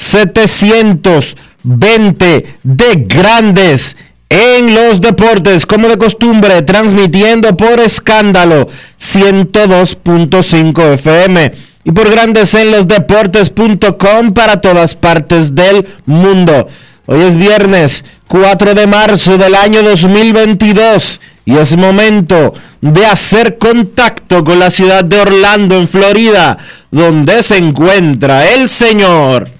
2720 de Grandes en los Deportes, como de costumbre, transmitiendo por escándalo 102.5 FM y por Grandes en los Deportes.com para todas partes del mundo. Hoy es viernes 4 de marzo del año 2022 y es momento de hacer contacto con la ciudad de Orlando, en Florida, donde se encuentra el señor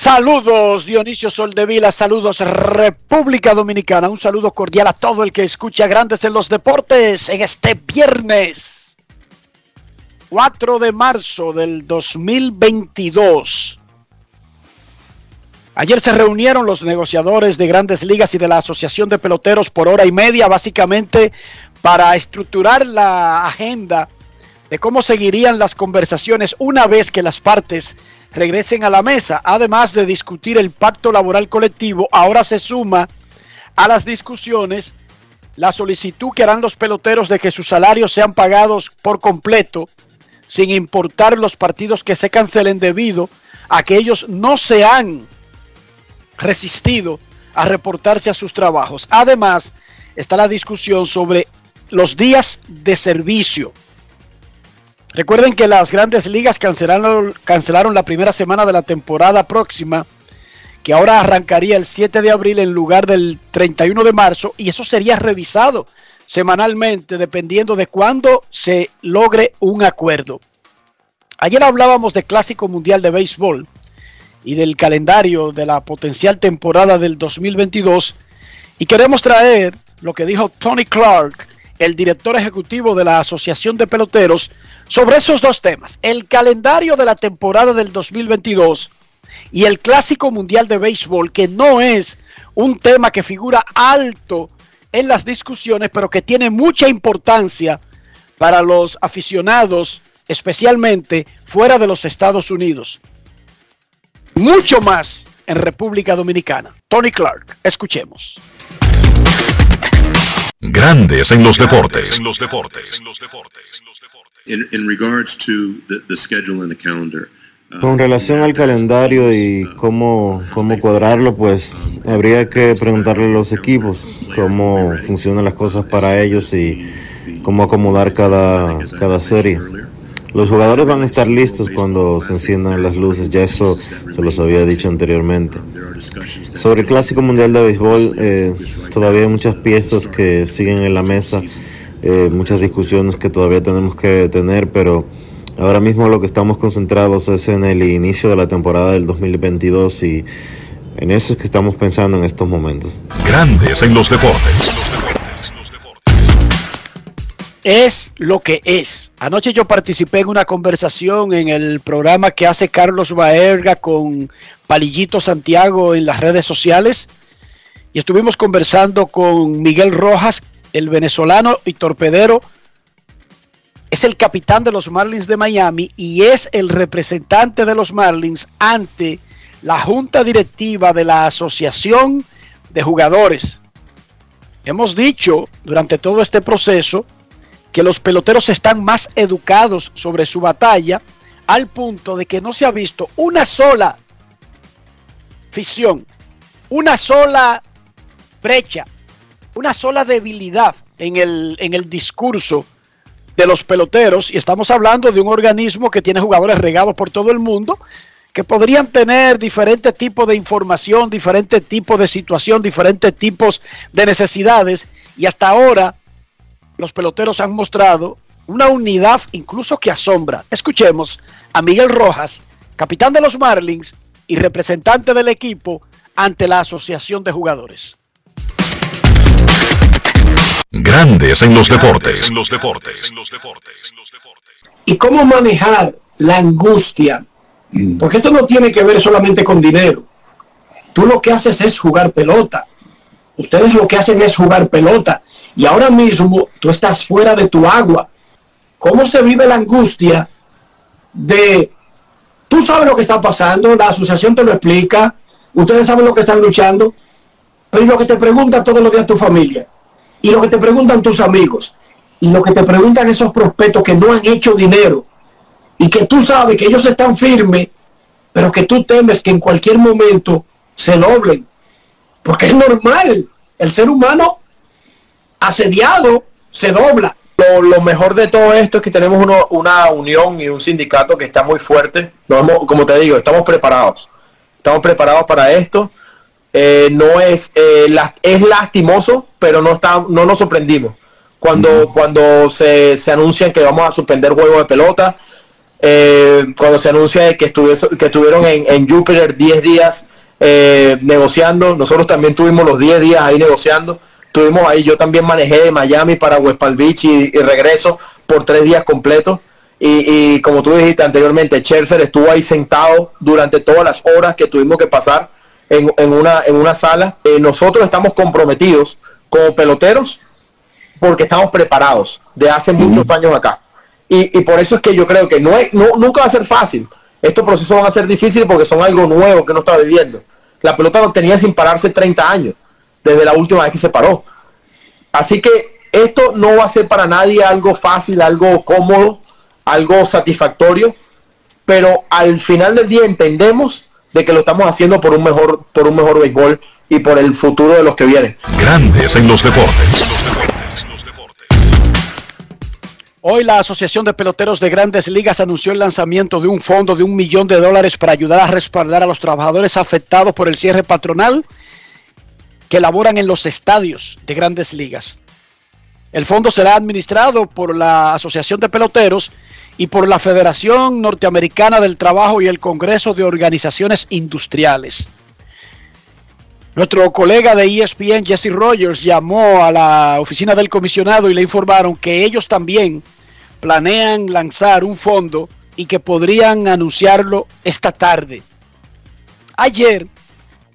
Saludos Dionisio Soldevila, saludos República Dominicana, un saludo cordial a todo el que escucha Grandes en los Deportes en este viernes 4 de marzo del 2022. Ayer se reunieron los negociadores de grandes ligas y de la Asociación de Peloteros por hora y media, básicamente para estructurar la agenda de cómo seguirían las conversaciones una vez que las partes regresen a la mesa. Además de discutir el pacto laboral colectivo, ahora se suma a las discusiones la solicitud que harán los peloteros de que sus salarios sean pagados por completo, sin importar los partidos que se cancelen debido a que ellos no se han resistido a reportarse a sus trabajos. Además, está la discusión sobre los días de servicio Recuerden que las grandes ligas cancelaron, cancelaron la primera semana de la temporada próxima, que ahora arrancaría el 7 de abril en lugar del 31 de marzo, y eso sería revisado semanalmente dependiendo de cuándo se logre un acuerdo. Ayer hablábamos de Clásico Mundial de Béisbol y del calendario de la potencial temporada del 2022 y queremos traer lo que dijo Tony Clark, el director ejecutivo de la Asociación de Peloteros, sobre esos dos temas, el calendario de la temporada del 2022 y el Clásico Mundial de Béisbol, que no es un tema que figura alto en las discusiones, pero que tiene mucha importancia para los aficionados, especialmente fuera de los Estados Unidos. Mucho más en República Dominicana. Tony Clark, escuchemos. Grandes en los deportes. En los deportes. Con relación al calendario y cómo, cómo cuadrarlo, pues habría que preguntarle a los equipos cómo funcionan las cosas para ellos y cómo acomodar cada, cada serie. Los jugadores van a estar listos cuando se enciendan las luces, ya eso se los había dicho anteriormente. Sobre el Clásico Mundial de Béisbol, eh, todavía hay muchas piezas que siguen en la mesa eh, muchas discusiones que todavía tenemos que tener, pero ahora mismo lo que estamos concentrados es en el inicio de la temporada del 2022 y en eso es que estamos pensando en estos momentos. Grandes en los deportes. es lo que es. Anoche yo participé en una conversación en el programa que hace Carlos Baerga con Palillito Santiago en las redes sociales y estuvimos conversando con Miguel Rojas, el venezolano y torpedero. Es el capitán de los Marlins de Miami y es el representante de los Marlins ante la junta directiva de la Asociación de Jugadores. Hemos dicho durante todo este proceso que los peloteros están más educados sobre su batalla al punto de que no se ha visto una sola una sola brecha, una sola debilidad en el, en el discurso de los peloteros y estamos hablando de un organismo que tiene jugadores regados por todo el mundo que podrían tener diferentes tipos de información, diferentes tipos de situación, diferentes tipos de necesidades y hasta ahora los peloteros han mostrado una unidad incluso que asombra. Escuchemos a Miguel Rojas, capitán de los Marlins y representante del equipo ante la Asociación de Jugadores. Grandes en los deportes. los deportes. los deportes. ¿Y cómo manejar la angustia? Porque esto no tiene que ver solamente con dinero. Tú lo que haces es jugar pelota. Ustedes lo que hacen es jugar pelota. Y ahora mismo tú estás fuera de tu agua. ¿Cómo se vive la angustia de... Tú sabes lo que está pasando, la asociación te lo explica, ustedes saben lo que están luchando, pero lo que te preguntan todos los días tu familia, y lo que te preguntan tus amigos, y lo que te preguntan esos prospectos que no han hecho dinero, y que tú sabes que ellos están firmes, pero que tú temes que en cualquier momento se doblen, porque es normal, el ser humano asediado se dobla. Lo, mejor de todo esto es que tenemos una unión y un sindicato que está muy fuerte. como te digo, estamos preparados. Estamos preparados para esto. Eh, no es, eh, es lastimoso, pero no, está, no nos sorprendimos. Cuando, cuando se, se anuncian que vamos a suspender juegos de pelota, eh, cuando se anuncia que, que estuvieron en, en Júpiter 10 días negociando, nosotros también tuvimos los 10 días ahí negociando Estuvimos ahí, yo también manejé de Miami para West Palm Beach y, regreso por tres días completos. Y, como tú dijiste anteriormente, Scherzer estuvo ahí sentado durante todas las horas que tuvimos que pasar en, una, en una sala. Eh, nosotros estamos comprometidos como peloteros porque estamos preparados de hace muchos años acá. Y, por eso es que yo creo que no, es, no nunca va a ser fácil. Estos procesos van a ser difíciles porque son algo nuevo que no está viviendo. La pelota lo tenía sin pararse 30 años desde la última vez que se paró. Así que esto no va a ser para nadie algo fácil, algo cómodo, algo satisfactorio, pero al final del día entendemos de que lo estamos haciendo por un mejor, por un mejor béisbol y por el futuro de los que vienen. Grandes en los deportes. Hoy la Asociación de Peloteros de Grandes Ligas anunció el lanzamiento de un fondo de un millón de dólares para ayudar a respaldar a los trabajadores afectados por el cierre patronal que laboran en los estadios de grandes ligas. El fondo será administrado por la Asociación de Peloteros y por la Federación Norteamericana del Trabajo y el Congreso de Organizaciones Industriales. Nuestro colega de ESPN, Jesse Rogers, llamó a la oficina del comisionado y le informaron que ellos también planean lanzar un fondo y que podrían anunciarlo esta tarde. Ayer,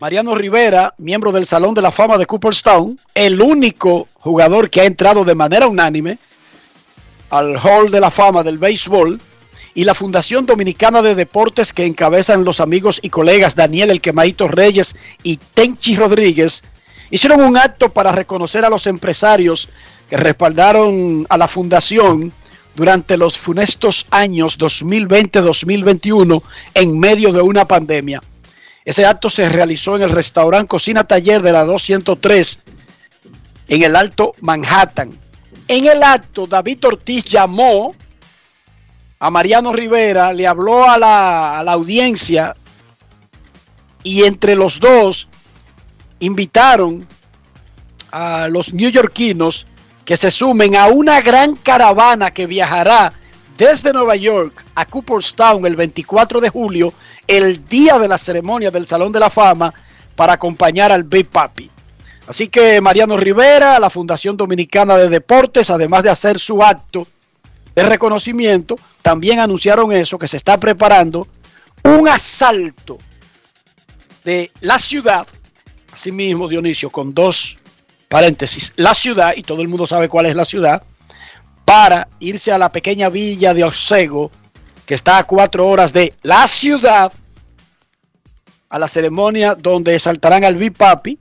Mariano Rivera, miembro del Salón de la Fama de Cooperstown, el único jugador que ha entrado de manera unánime al Hall de la Fama del béisbol, y la Fundación Dominicana de Deportes que encabezan los amigos y colegas Daniel El Quemaito Reyes y Tenchi Rodríguez, hicieron un acto para reconocer a los empresarios que respaldaron a la fundación durante los funestos años 2020-2021 en medio de una pandemia. Ese acto se realizó en el restaurante Cocina Taller de la 203 en el Alto Manhattan. En el acto, David Ortiz llamó a Mariano Rivera, le habló a la, a la audiencia y entre los dos invitaron a los neoyorquinos que se sumen a una gran caravana que viajará desde Nueva York a Cooperstown el 24 de julio el día de la ceremonia del Salón de la Fama para acompañar al Big Papi. Así que Mariano Rivera, la Fundación Dominicana de Deportes, además de hacer su acto de reconocimiento, también anunciaron eso, que se está preparando un asalto de la ciudad, asimismo Dionisio, con dos paréntesis, la ciudad, y todo el mundo sabe cuál es la ciudad, para irse a la pequeña villa de Osego, está a cuatro horas de la ciudad, a la ceremonia donde saltarán al Big Papi,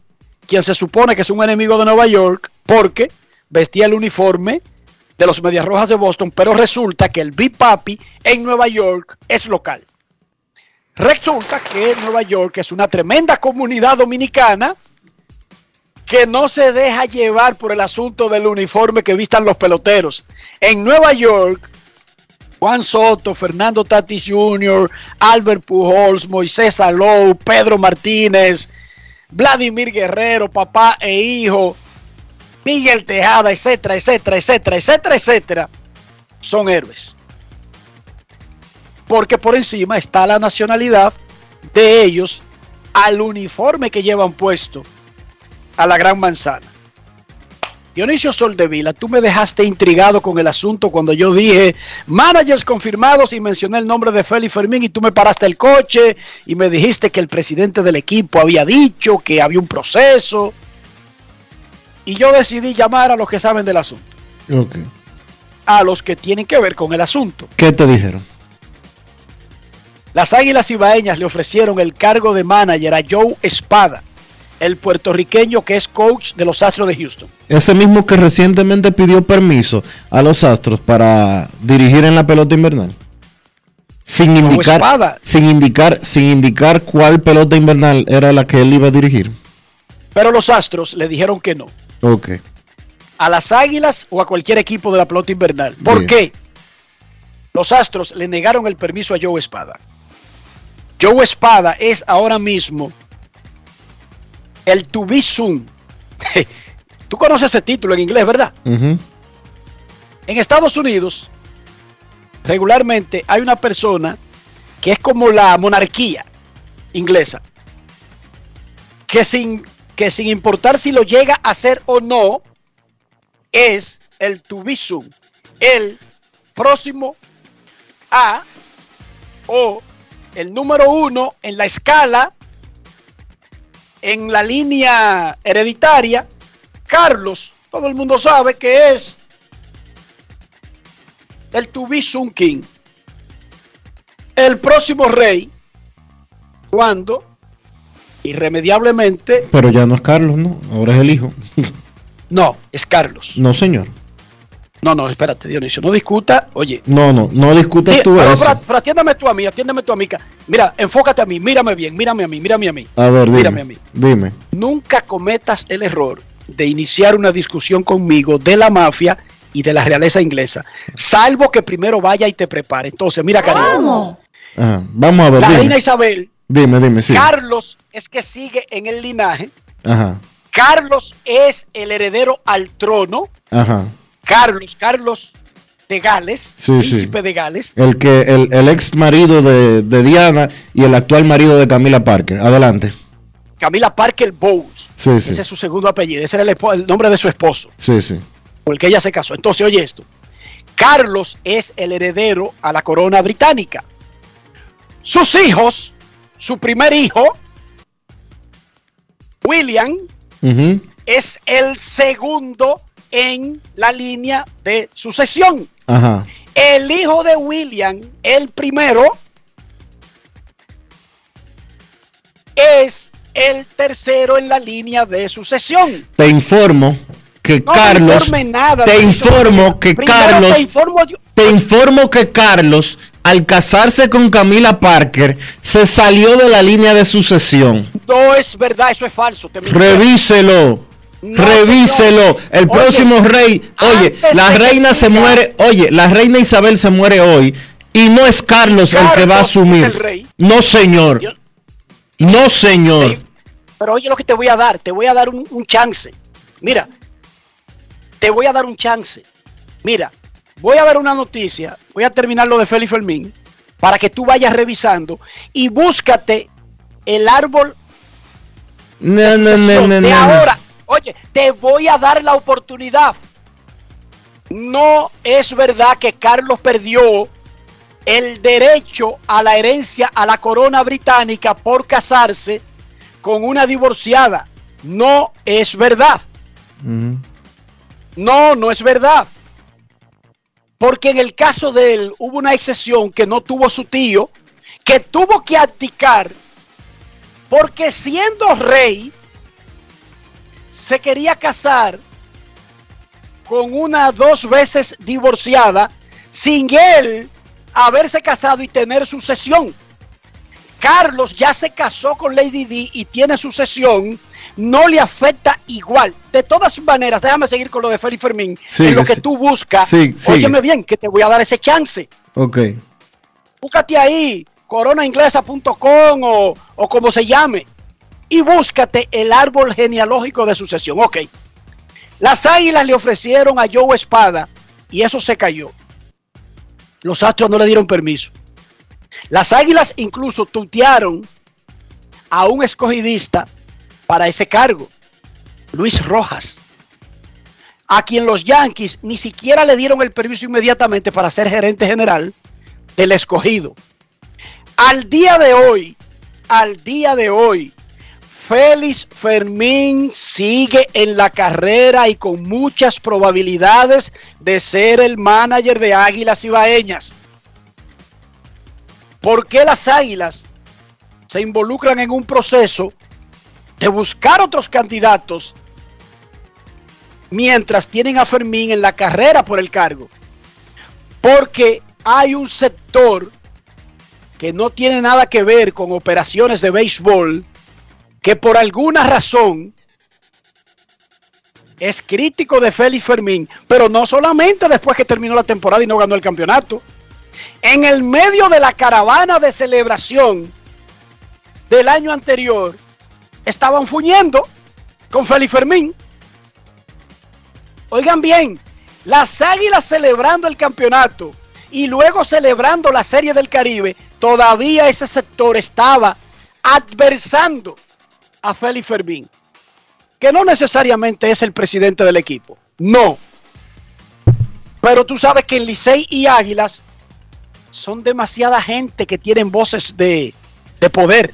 quien se supone que es un enemigo de Nueva York, porque vestía el uniforme de los Medias Rojas de Boston, pero resulta que el Big Papi en Nueva York es local. Resulta que Nueva York es una tremenda comunidad dominicana que no se deja llevar por el asunto del uniforme que vistan los peloteros. En Nueva York, Juan Soto, Fernando Tatis Jr., Albert Pujols, Moisés Alou, Pedro Martínez, Vladimir Guerrero, papá e hijo, Miguel Tejada, etcétera, etcétera, etcétera, etcétera, etcétera, son héroes. Porque por encima está la nacionalidad de ellos al uniforme que llevan puesto a la gran manzana. Dionisio Soldevila, tú me dejaste intrigado con el asunto cuando yo dije managers confirmados y mencioné el nombre de Félix Fermín y tú me paraste el coche y me dijiste que el presidente del equipo había dicho que había un proceso. Y yo decidí llamar a los que saben del asunto. Ok. A los que tienen que ver con el asunto. ¿Qué te dijeron? Las Águilas Ibaeñas le ofrecieron el cargo de manager a Joe Espada, el puertorriqueño que es coach de los Astros de Houston. Ese mismo que recientemente pidió permiso a los Astros para dirigir en la pelota invernal. Sin indicar, sin indicar, sin indicar cuál pelota invernal era la que él iba a dirigir. Pero los Astros le dijeron que no. Ok. A las Águilas o a cualquier equipo de la pelota invernal. ¿Por Bien. qué? Los Astros le negaron el permiso a Joe Espada. Joe Espada es ahora mismo el to be soon. Tú conoces ese título en inglés, ¿verdad? En Estados Unidos, regularmente hay una persona que es como la monarquía inglesa, que sin, que sin importar si lo llega a hacer o no, es el to be soon, el próximo a o el número uno en la escala, en la línea hereditaria, Carlos, todo el mundo sabe que es el soon king. El próximo rey, cuando irremediablemente, Pero ya no es Carlos, ¿no? Ahora es el hijo. no, es Carlos. No, señor. No, no, espérate, Dionisio, no discuta. Oye, No, no, no discutas Sí, tú pero, eso. pero- pero atiéndame tú a mí, atiéndame tú a mí. Mira, enfócate a mí, mírame bien, mírame a mí, mírame a mí. A ver, dime. Mírame a mí. Dime. Nunca cometas el error de iniciar una discusión conmigo de la mafia y de la realeza inglesa, salvo que primero vaya y te prepare. Entonces, mira, cariño, Ajá. Vamos a ver, la dime. reina Isabel, Dime, dime, sí. Carlos es que sigue en el linaje, Ajá. Carlos es el heredero al trono, Ajá. Carlos, Carlos de Gales, Sí, príncipe sí. de Gales, El que el, el ex marido de, de Diana y el actual marido de Camila Parker. Adelante. Camila Parker Bowles. Sí, sí. Ese es su segundo apellido, ese era el, nombre de su esposo. Sí, sí. por el que ella se casó. Entonces, oye esto. Carlos es el heredero a la corona británica. Sus hijos, su primer hijo, William, es el segundo en la línea de sucesión. Ajá. El hijo de William, el primero, es el tercero en la línea de sucesión. Te informo que No Carlos. nada, te informo que Carlos. Te informo yo. Te informo que Carlos, al casarse con Camila Parker, se salió de la línea de sucesión. No es verdad, eso es falso. te. Revíselo. No, Revíselo. El Oye, próximo rey. Oye, la reina se muere. Oye, la reina Isabel se muere hoy. Y no es Carlos, el que va a asumir. el rey. No, señor. Yo- No, señor. Pero oye lo que te voy a dar, te voy a dar un, un chance. Mira, te voy a dar un chance. Mira, voy a dar una noticia, voy a terminar lo de Félix Fermín, para que tú vayas revisando y búscate el árbol No, no, no, no, de no. ahora. Oye, te voy a dar la oportunidad. No es verdad que Carlos perdió el derecho a la herencia a la corona británica por casarse con una divorciada. No es verdad. No, no es verdad. Porque en el caso de él hubo una excepción que no tuvo su tío, que tuvo que abdicar, porque siendo rey, se quería casar con una dos veces divorciada, sin él haberse casado y tener sucesión. Carlos ya se casó con Lady D y tiene sucesión, no le afecta igual. De todas maneras, déjame seguir con lo de Félix Fermín. en lo que tú buscas, sí, óyeme bien, que te voy a dar ese chance. Ok. Búscate ahí, coronainglesa.com o, o como se llame, y búscate el árbol genealógico de sucesión. Ok. Las águilas le ofrecieron a Joe Espada y eso se cayó. Los Astros no le dieron permiso. Las Águilas incluso tutearon a un escogidista para ese cargo, Luis Rojas, a quien los Yankees ni siquiera le dieron el permiso inmediatamente para ser gerente general del escogido. Al día de hoy, al día de hoy, Félix Fermín sigue en la carrera y con muchas probabilidades de ser el manager de Águilas Ibaeñas. ¿Por qué las Águilas se involucran en un proceso de buscar otros candidatos mientras tienen a Fermín en la carrera por el cargo? Porque hay un sector que no tiene nada que ver con operaciones de béisbol que por alguna razón es crítico de Félix Fermín, pero no solamente después que terminó la temporada y no ganó el campeonato. En el medio de la caravana de celebración del año anterior, estaban fuñendo con Félix Fermín. Oigan bien, las águilas celebrando el campeonato y luego celebrando la Serie del Caribe, todavía ese sector estaba adversando a Félix Fermín, que no necesariamente es el presidente del equipo, no. Pero tú sabes que en Licey y Águilas son demasiada gente que tienen voces de, de poder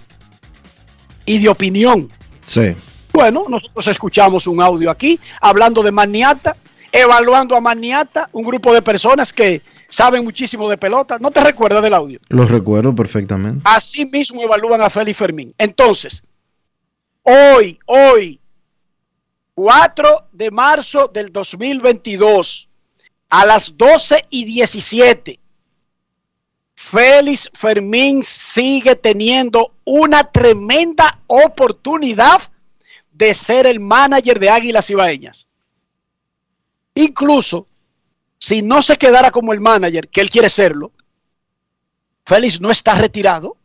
y de opinión. Sí. Bueno, nosotros escuchamos un audio aquí hablando de Maniata, evaluando a Maniata, un grupo de personas que saben muchísimo de pelota. ¿No te recuerdas del audio? Lo recuerdo perfectamente. Así mismo evalúan a Félix Fermín. Entonces, hoy, hoy, 4 de marzo del 2022, a las 12 y 17, Félix Fermín sigue teniendo una tremenda oportunidad de ser el manager de Águilas Ibaeñas. Incluso si no se quedara como el manager, que él quiere serlo, Félix no está retirado,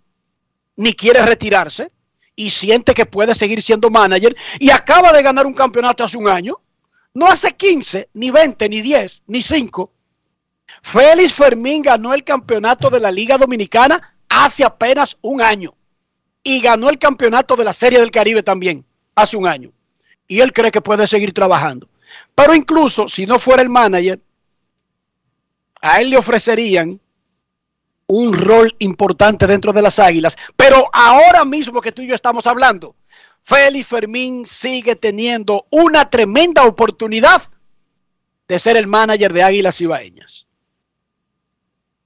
ni quiere retirarse y siente que puede seguir siendo manager y acaba de ganar un campeonato hace un año, no hace 15, ni 20, ni 10, ni 5. Félix Fermín ganó el campeonato de la Liga Dominicana hace apenas un año y ganó el campeonato de la Serie del Caribe también hace un año. Y él cree que puede seguir trabajando. Pero incluso si no fuera el manager, a él le ofrecerían un rol importante dentro de las Águilas. Pero ahora mismo que tú y yo estamos hablando, Félix Fermín sigue teniendo una tremenda oportunidad de ser el manager de Águilas Ibaeñas.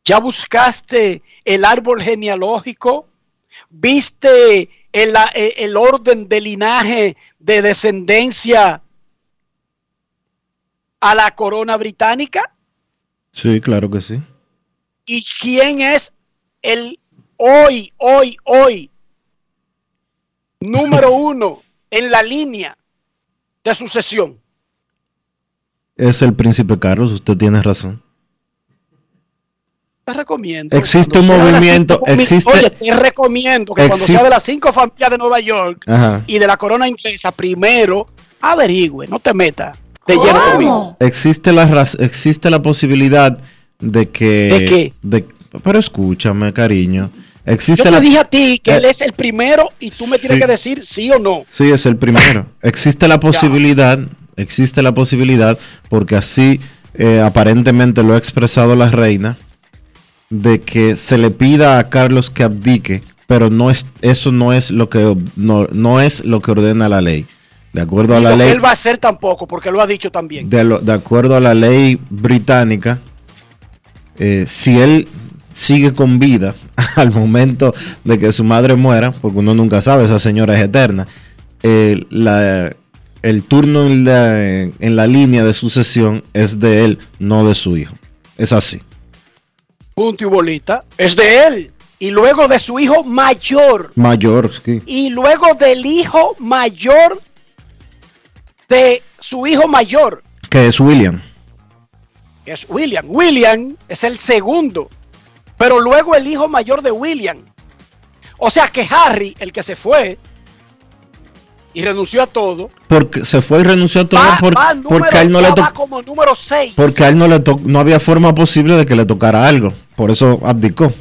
¿Ya buscaste el árbol genealógico? ¿Viste el, el orden de linaje de descendencia a la corona británica? Sí, claro que sí y quién es el hoy, hoy, hoy número uno en la línea de sucesión. Es el príncipe Carlos, usted tiene razón. Te recomiendo. Existe un movimiento, existe. Oye, te recomiendo que cuando sea de las cinco familias de Nueva York y de la corona inglesa, primero averigüe, no te metas de lleno Existe la, existe la posibilidad de que... ¿De qué? pero escúchame, cariño. Existe Yo te la, dije a ti que eh, él es el primero y tú me tienes sí. que decir sí o no. Sí, es el primero. Existe la posibilidad, existe la posibilidad, porque así eh, aparentemente lo ha expresado la reina, de que se le pida a Carlos que abdique, pero no es, eso no es lo que no, no es lo que ordena la ley. De acuerdo a la ley, él va a hacer tampoco, porque lo ha dicho también. de, lo- de acuerdo a la ley británica, eh, si él sigue con vida al momento de que su madre muera, porque uno nunca sabe, esa señora es eterna, eh, la- el turno en la, en la línea de sucesión es de él, no de su hijo. Es así. Punto y bolita. Es de él. Y luego de su hijo mayor. Mayor, sí. Y luego del hijo mayor de su hijo mayor, Que es William. Es William. William es el segundo. Pero luego el hijo mayor de William. O sea que Harry, el que se fue y renunció a todo, Porque se fue y renunció a todo va, por- va número- porque a él no le tocó. como número 6. Porque a él no le to- no había forma posible de que le tocara algo. Por eso abdicó.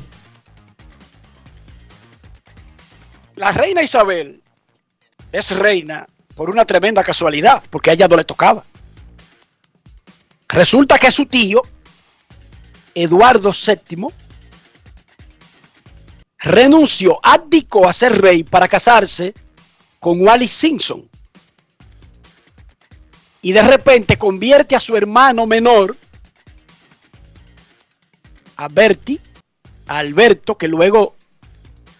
La reina Isabel es reina por una tremenda casualidad, porque a ella no le tocaba. Resulta que su tío, Eduardo VII, renunció, abdicó a ser rey para casarse con Wally Simpson. Y de repente convierte a su hermano menor, a Bertie, a Alberto, que luego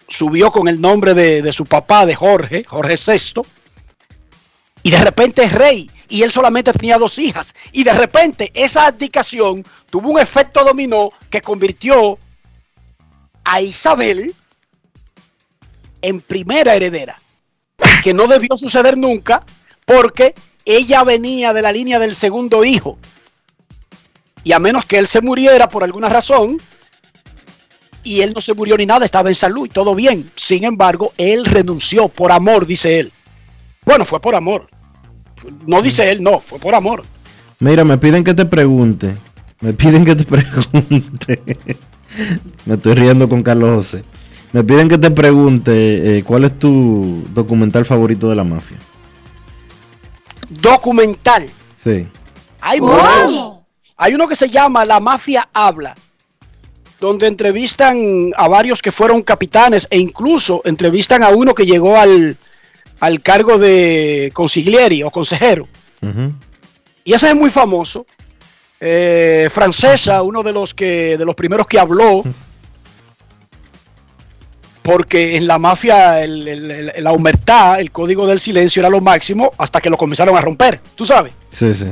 subió con el nombre de, de su papá, de Jorge, Jorge VI, y de repente es rey, y él solamente tenía dos hijas, y de repente esa abdicación tuvo un efecto dominó que convirtió a Isabel en primera heredera, que no debió suceder nunca, porque ella venía de la línea del segundo hijo, y a menos que él se muriera por alguna razón, y él no se murió ni nada, estaba en salud y todo bien. Sin embargo, él renunció por amor, dice él. Bueno, fue por amor. No dice él, no, fue por amor. Mira, me piden que te pregunte. Me piden que te pregunte. me estoy riendo con Carlos José. Me piden que te pregunte eh, cuál es tu documental favorito de la mafia. Documental. Sí. Hay muchos. Hay uno que se llama La Mafia Habla, donde entrevistan a varios que fueron capitanes e incluso entrevistan a uno que llegó al, al cargo de consiglieri o consejero. Y ese es muy famoso. Eh, Francesa, uno de los que de los primeros que habló, porque en la mafia el- el- el- la humertad, el código del silencio era lo máximo hasta que lo comenzaron a romper, tú sabes. Sí, sí.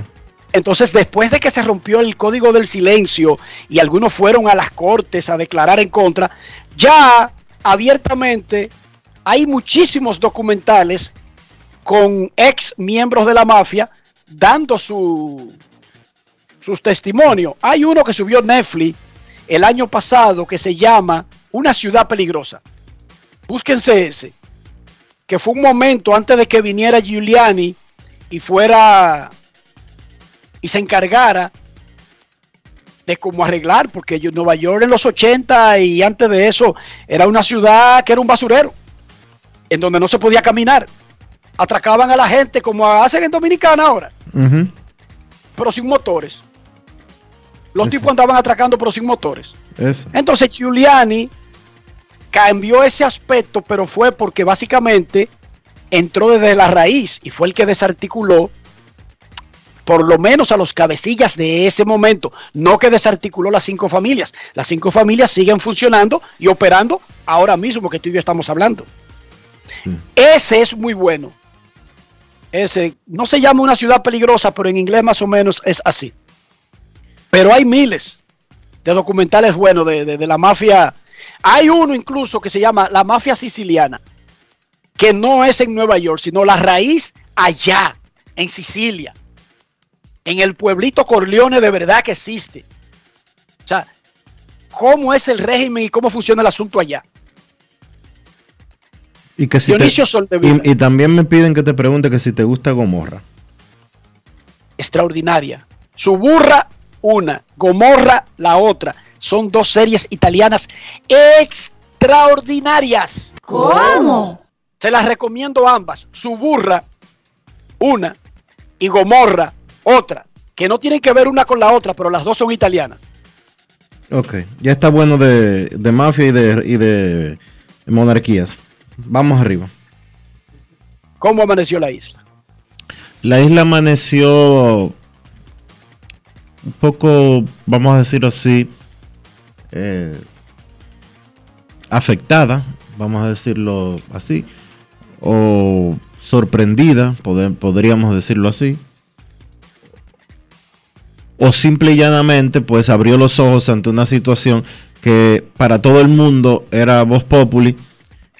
Entonces, después de que se rompió el código del silencio y algunos fueron a las cortes a declarar en contra, ya abiertamente hay muchísimos documentales con ex miembros de la mafia dando su, sus testimonios. Hay uno que subió Netflix el año pasado que se llama Una ciudad peligrosa. Búsquense ese. Que fue un momento antes de que viniera Giuliani y fuera y se encargara de cómo arreglar, porque Nueva York en los 80 y antes de eso era una ciudad que era un basurero, en donde no se podía caminar. Atracaban a la gente como hacen en Dominicana ahora, pero sin motores. Los Eso. tipos andaban atracando, pero sin motores. Eso. Entonces Giuliani cambió ese aspecto, pero fue porque básicamente entró desde la raíz y fue el que desarticuló por lo menos a los cabecillas de ese momento, no que desarticuló las cinco familias. Las cinco familias siguen funcionando y operando ahora mismo que tú y yo estamos hablando. Ese es muy bueno. Ese no se llama una ciudad peligrosa, pero en inglés más o menos es así. Pero hay miles de documentales buenos de, de- de la mafia. Hay uno incluso que se llama La Mafia Siciliana, que no es en Nueva York, sino la raíz allá, en Sicilia, en el pueblito Corleone de verdad que existe. O sea, cómo es el régimen y cómo funciona el asunto allá. Y que si te- Dionisio y, y también me piden que te pregunte que si te gusta Gomorra. extraordinaria. Suburra, una. Gomorra, la otra. Son dos series italianas extraordinarias. ¿Cómo? Se las recomiendo ambas. Suburra, una, y Gomorra, otra. Que no tienen que ver una con la otra, pero las dos son italianas. Ok, ya está bueno de, de mafia y de, y de monarquías. Vamos arriba. ¿Cómo amaneció la isla? La isla amaneció un poco, vamos a decirlo así, eh, afectada, vamos a decirlo así, o sorprendida, podríamos decirlo así, o simple y llanamente pues abrió los ojos ante una situación que para todo el mundo era voz populi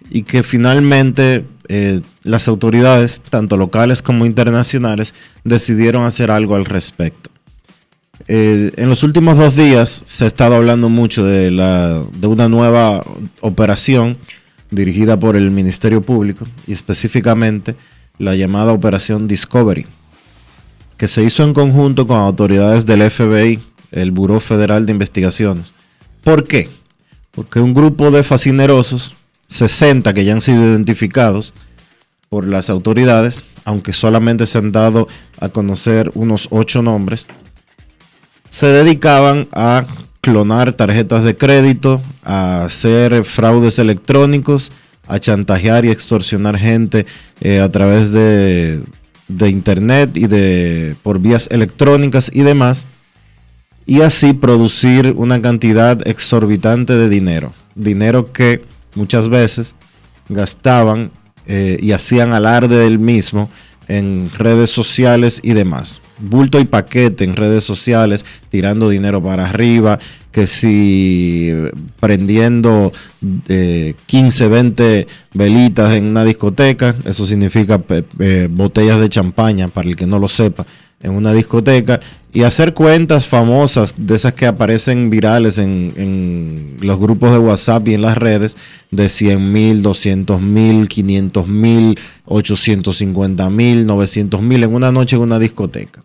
y que finalmente eh, las autoridades, tanto locales como internacionales, decidieron hacer algo al respecto. Eh, en los últimos dos días se ha estado hablando mucho de, una nueva operación dirigida por el Ministerio Público y específicamente la llamada Operación Discovery, que se hizo en conjunto con autoridades del FBI, el Buró Federal de Investigaciones. ¿Por qué? Porque un grupo de fascinerosos, 60 que ya han sido identificados por las autoridades, aunque solamente se han dado a conocer unos 8 nombres, se dedicaban a clonar tarjetas de crédito, a hacer fraudes electrónicos, a chantajear y extorsionar gente eh, a través de, de internet y de por vías electrónicas y demás, y así producir una cantidad exorbitante de dinero, dinero que muchas veces gastaban eh, y hacían alarde del mismo en redes sociales y demás. Bulto y paquete en redes sociales, tirando dinero para arriba, que si eh, prendiendo eh, 15, 20 velitas en una discoteca, eso significa eh, botellas de champaña, para el que no lo sepa, en una discoteca, y hacer cuentas famosas de esas que aparecen virales en, en los grupos de WhatsApp y en las redes de 100 mil, 200 mil, 500 mil, 850 mil, 900 mil en una noche en una discoteca.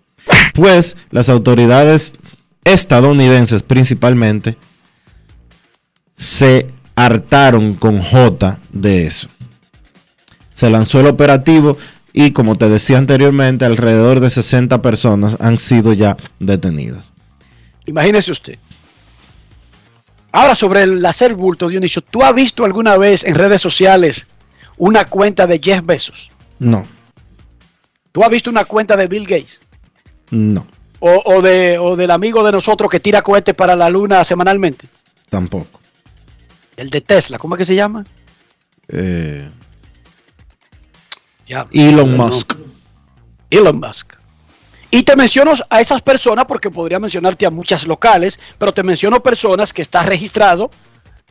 Pues las autoridades estadounidenses principalmente se hartaron con J de eso. Se lanzó el operativo y como te decía anteriormente, alrededor de 60 personas han sido ya detenidas. Imagínese usted. Ahora sobre el hacer bulto, Dionisio, ¿tú has visto alguna vez en redes sociales una cuenta de Jeff Bezos? No, ¿Tú has visto una cuenta de Bill Gates? no, O, o de, o del amigo de nosotros que tira cohetes para la luna semanalmente? tampoco. El de Tesla, ¿cómo es que se llama? Eh, Ya, Elon no. Musk. Elon Musk. Y te menciono a esas personas porque podría mencionarte a muchas locales, pero te menciono personas que está registrado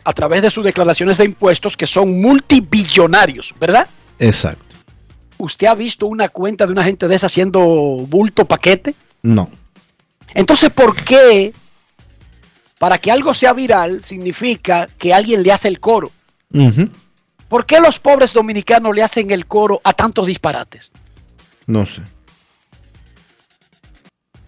a través de sus declaraciones de impuestos que son multibillonarios, ¿verdad? Exacto. ¿Usted ha visto una cuenta de una gente de esa haciendo bulto paquete? No. Entonces, ¿por qué? Para que algo sea viral significa que alguien le hace el coro. ¿Por qué los pobres dominicanos le hacen el coro a tantos disparates? No sé.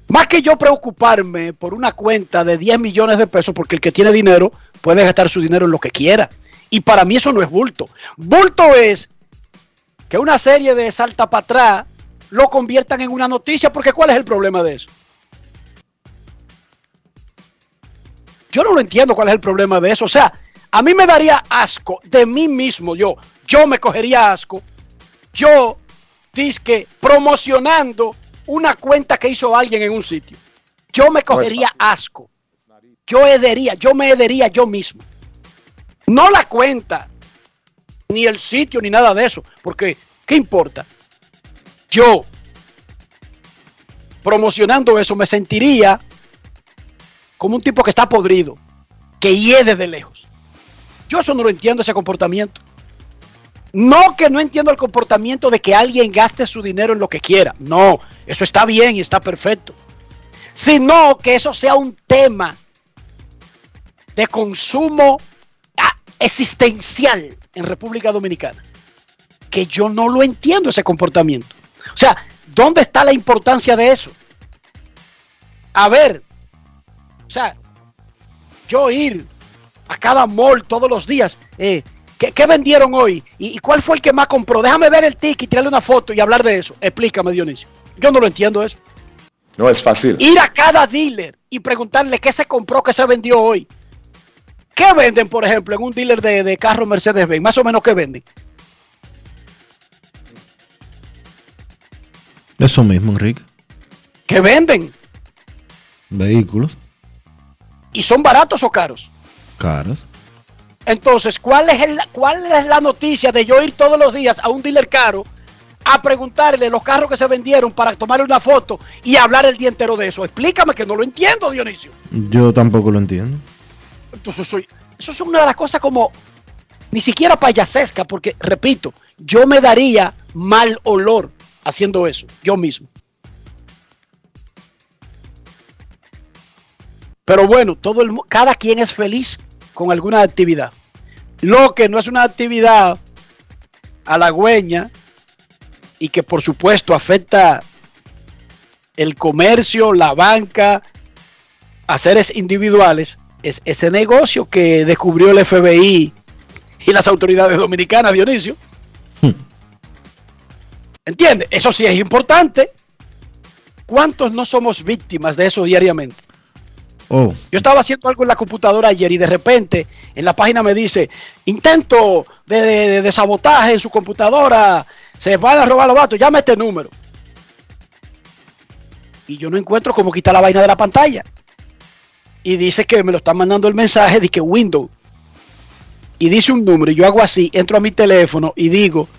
Más que yo preocuparme por una cuenta de 10 millones de pesos, porque el que tiene dinero puede gastar su dinero en lo que quiera. Y para mí eso no es bulto. Bulto es que una serie de salta para atrás lo conviertan en una noticia, porque ¿cuál es el problema de eso? Yo no lo entiendo cuál es el problema de eso. O sea, a mí me daría asco de mí mismo, yo, yo me cogería asco. Yo, disque, promocionando una cuenta que hizo alguien en un sitio. Yo me cogería asco. Yo hedería, yo me hedería yo mismo. No la cuenta, ni el sitio, ni nada de eso. Porque, ¿qué importa? Yo, promocionando eso, me sentiría como un tipo que está podrido, que hiede de lejos. Yo eso no lo entiendo, ese comportamiento. No que no entiendo el comportamiento de que alguien gaste su dinero en lo que quiera. No, eso está bien y está perfecto. Sino que eso sea un tema de consumo ah, existencial en República Dominicana. Que yo no lo entiendo ese comportamiento. O sea, ¿dónde está la importancia de eso? A ver, o sea, yo ir a cada mall todos los días. Eh, ¿qué, vendieron hoy? ¿Y, cuál fue el que más compró? Déjame ver el ticket y tirarle una foto y hablar de eso. Explícame, Dionisio. Yo no lo entiendo eso. No es fácil. Ir a cada dealer y preguntarle qué se compró, qué se vendió hoy. ¿Qué venden, por ejemplo, en un dealer de, de carros Mercedes-Benz? Más o menos, ¿qué venden? Eso mismo, Enrique. ¿Qué venden? Vehículos. ¿Y son baratos o caros? Caros. Entonces, ¿cuál es, el, ¿cuál es la noticia de yo ir todos los días a un dealer caro a preguntarle los carros que se vendieron para tomarle una foto y hablar el día entero de eso? Explícame que no lo entiendo, Dionisio. Yo tampoco lo entiendo. Entonces, soy, eso es una de las cosas como ni siquiera payasesca, porque, repito, yo me daría mal olor haciendo eso, yo mismo. Pero bueno, todo el, cada quien es feliz con alguna actividad. Lo que no es una actividad halagüeña y que por supuesto afecta el comercio, la banca, a seres individuales, es ese negocio que descubrió el FBI y las autoridades dominicanas, Dionisio. Hmm. ¿Entiendes? Eso sí es importante. ¿Cuántos no somos víctimas de eso diariamente? Oh. Yo estaba haciendo algo en la computadora ayer y de repente en la página me dice, intento de, sabotaje en su computadora, se van a robar los datos, llame este número. Y yo no encuentro cómo quitar la vaina de la pantalla. Y dice que me lo están mandando el mensaje de que Windows. Y dice un número y yo hago así, entro a mi teléfono y digo,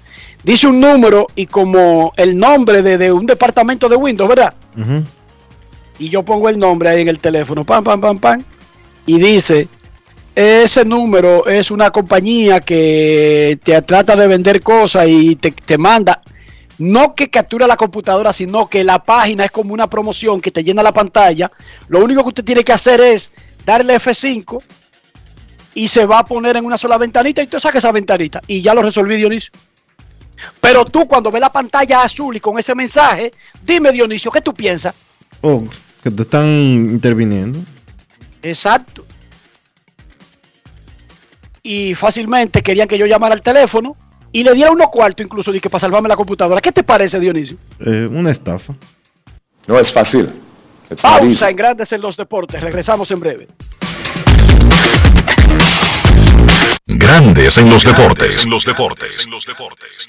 dice un número y como el nombre de, un departamento de Windows, ¿verdad? Y yo pongo el nombre ahí en el teléfono, pam, pam, pam, pam, y dice, ese número es una compañía que te trata de vender cosas y te, manda, no que captura la computadora, sino que la página es como una promoción que te llena la pantalla. Lo único que usted tiene que hacer es darle F5 y se va a poner en una sola ventanita y tú saca esa ventanita y ya lo resolví Dionisio. Pero tú cuando ves la pantalla azul y con ese mensaje, dime Dionisio, ¿qué tú piensas? Oh, que te están interviniendo. Exacto. Y fácilmente querían que yo llamara al teléfono y le diera unos cuartos incluso que para salvarme la computadora. ¿Qué te parece, Dionisio? Eh, una estafa. No es fácil. Pausa en Grandes en los Deportes. Regresamos en breve. Grandes en los deportes. En los deportes. En los deportes.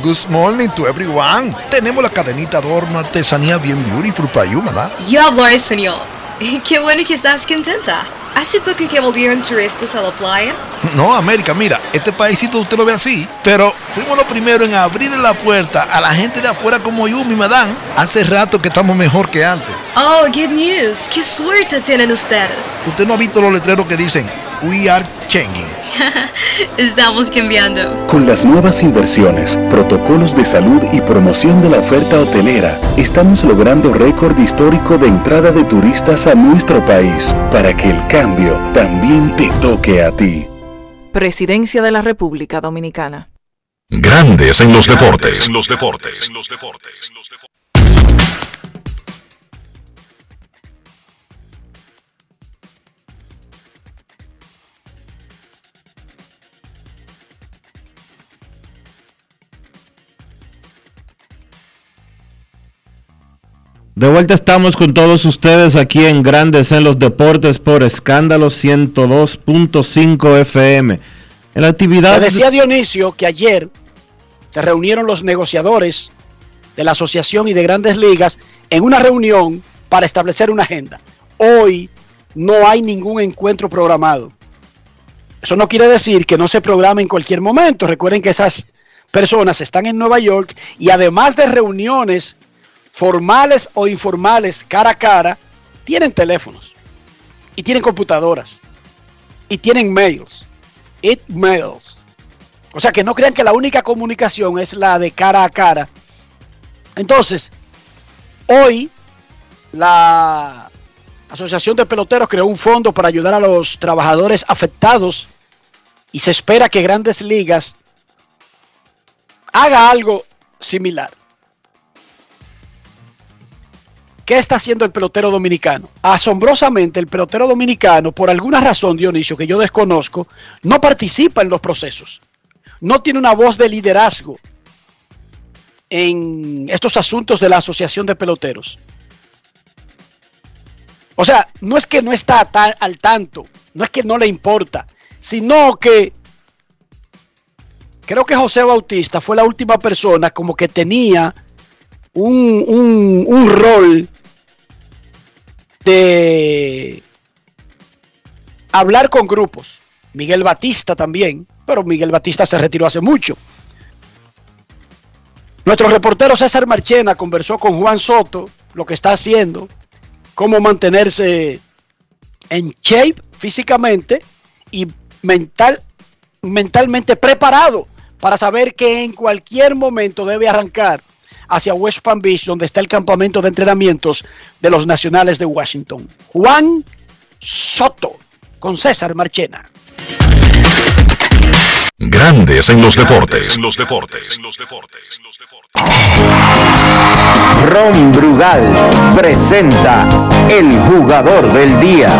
Good morning to everyone. Tenemos la cadenita adorno artesanía bien beautiful para you, ¿verdad? Yo hablo español. Qué bueno que estás contenta. ¿Hace poco que volvieron turistas a la playa? No, América, mira, este paísito usted lo ve así, pero fuimos los primeros en abrir la puerta a la gente de afuera como yo, mi madame. Hace rato que estamos mejor que antes. Oh, good news. Qué suerte tienen ustedes. Usted no ha visto los letreros que dicen We are changing. Estamos cambiando. Con las nuevas inversiones, protocolos de salud y promoción de la oferta hotelera, estamos logrando récord histórico de entrada de turistas a nuestro país para que el cambio también te toque a ti. Presidencia de la República Dominicana. Grandes en los deportes. En los deportes. En los deportes. De vuelta estamos con todos ustedes aquí en Grandes en los Deportes por Escándalo 102.5 FM. En la actividad... decía Dionisio que ayer se reunieron los negociadores de la asociación y de grandes ligas en una reunión para establecer una agenda. Hoy no hay ningún encuentro programado. Eso no quiere decir que no se programe en cualquier momento. Recuerden que esas personas están en Nueva York y además de reuniones formales o informales cara a cara, tienen teléfonos y tienen computadoras y tienen mails, it mails. O sea que no crean que la única comunicación es la de cara a cara. Entonces, hoy la Asociación de Peloteros creó un fondo para ayudar a los trabajadores afectados y se espera que Grandes Ligas haga algo similar. ¿Qué está haciendo el pelotero dominicano? Asombrosamente, el pelotero dominicano, por alguna razón, Dionisio, que yo desconozco, no participa en los procesos. No tiene una voz de liderazgo en estos asuntos de la Asociación de Peloteros. O sea, no es que no está al tanto, no es que no le importa, sino que creo que José Bautista fue la última persona como que tenía un, un, un rol de hablar con grupos. Miguel Batista también, pero Miguel Batista se retiró hace mucho. Nuestro reportero César Marchena conversó con Juan Soto lo que está haciendo, cómo mantenerse en shape físicamente y mental, mentalmente preparado para saber que en cualquier momento debe arrancar hacia West Palm Beach, donde está el campamento de entrenamientos de los Nacionales de Washington. Juan Soto, con César Marchena. Grandes en los deportes. En los deportes. En los deportes. Ron Brugal presenta el jugador del día.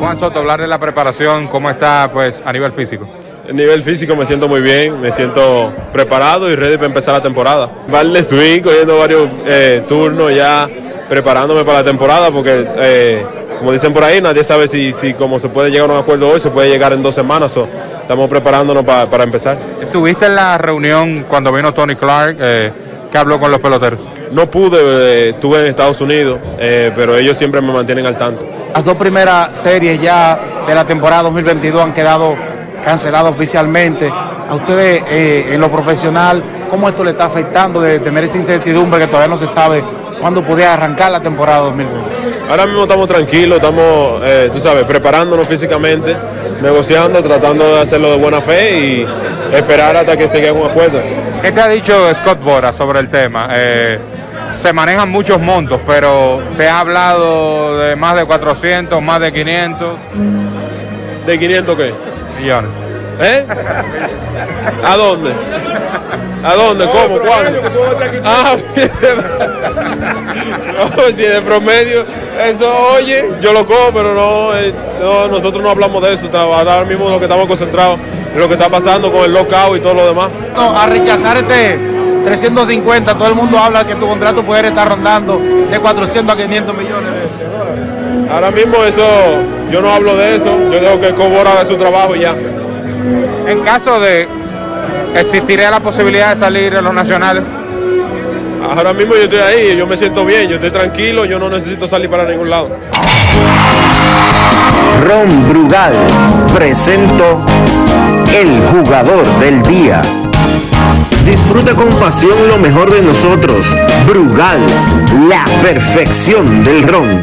Juan Soto, hablar de la preparación, ¿cómo está pues a nivel físico? A nivel físico me siento muy bien, me siento preparado y ready para empezar la temporada. Vale swing, cogiendo varios eh, turnos ya, preparándome para la temporada porque, eh, como dicen por ahí, nadie sabe si, si como se puede llegar a un acuerdo hoy, se puede llegar en dos semanas. o estamos preparándonos pa- para empezar. ¿Estuviste en la reunión cuando vino Tony Clark, eh, que habló con los peloteros? No pude, eh, estuve en Estados Unidos, eh, pero ellos siempre me mantienen al tanto. Las dos primeras series ya de la temporada 2022 han quedado canceladas oficialmente. A ustedes eh, en lo profesional, ¿cómo esto le está afectando de tener esa incertidumbre que todavía no se sabe cuándo podría arrancar la temporada 2020? Ahora mismo estamos tranquilos, estamos, eh, tú sabes, preparándonos físicamente, negociando, tratando de hacerlo de buena fe y esperar hasta que se llegue a un acuerdo. ¿Qué te ha dicho Scott Bora sobre el tema? Eh, se manejan muchos montos, pero te ha hablado de más de 400, más de 500. ¿De 500 qué? Millones. ¿Eh? ¿A dónde? ¿A dónde? ¿Cómo? ¿Cuándo? Ah, no, si de promedio, eso, oye, yo lo cojo, pero no, eh, no, nosotros no hablamos de eso. Ahora mismo lo que estamos concentrados en lo que está pasando con el lockout y todo lo demás. No, a rechazar este 350, todo el mundo habla que tu contrato puede estar rondando de 400 a 500 millones de Ahora mismo eso, yo no hablo de eso, yo dejo que Cobora haga su trabajo y ya. En caso de existiría la posibilidad de salir en los nacionales. Ahora mismo yo estoy ahí, yo me siento bien, yo estoy tranquilo, yo no necesito salir para ningún lado. Ron Brugal presento el jugador del día. Disfruta con pasión lo mejor de nosotros. Brugal, la perfección del ron.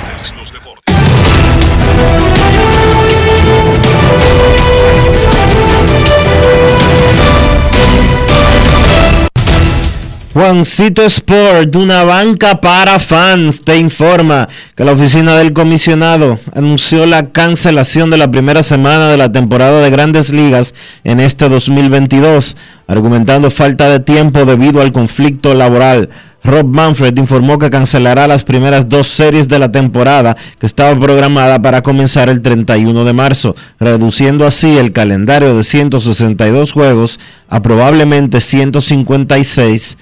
Juancito Sport, una banca para fans, te informa que la oficina del comisionado anunció la cancelación de la primera semana de la temporada de grandes ligas en este 2022, argumentando falta de tiempo debido al conflicto laboral. Rob Manfred informó que cancelará las primeras dos series de la temporada que estaba programada para comenzar el 31 de marzo, reduciendo así el calendario de 162 juegos a probablemente 156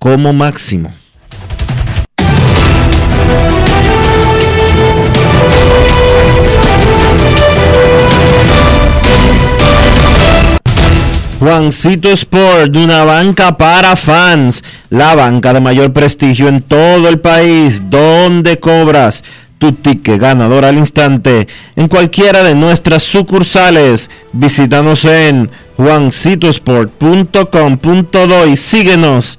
como máximo. Juancito Sport, una banca para fans, la banca de mayor prestigio en todo el país, donde cobras tu ticket ganador al instante en cualquiera de nuestras sucursales. Visítanos en juancitosport.com.do y síguenos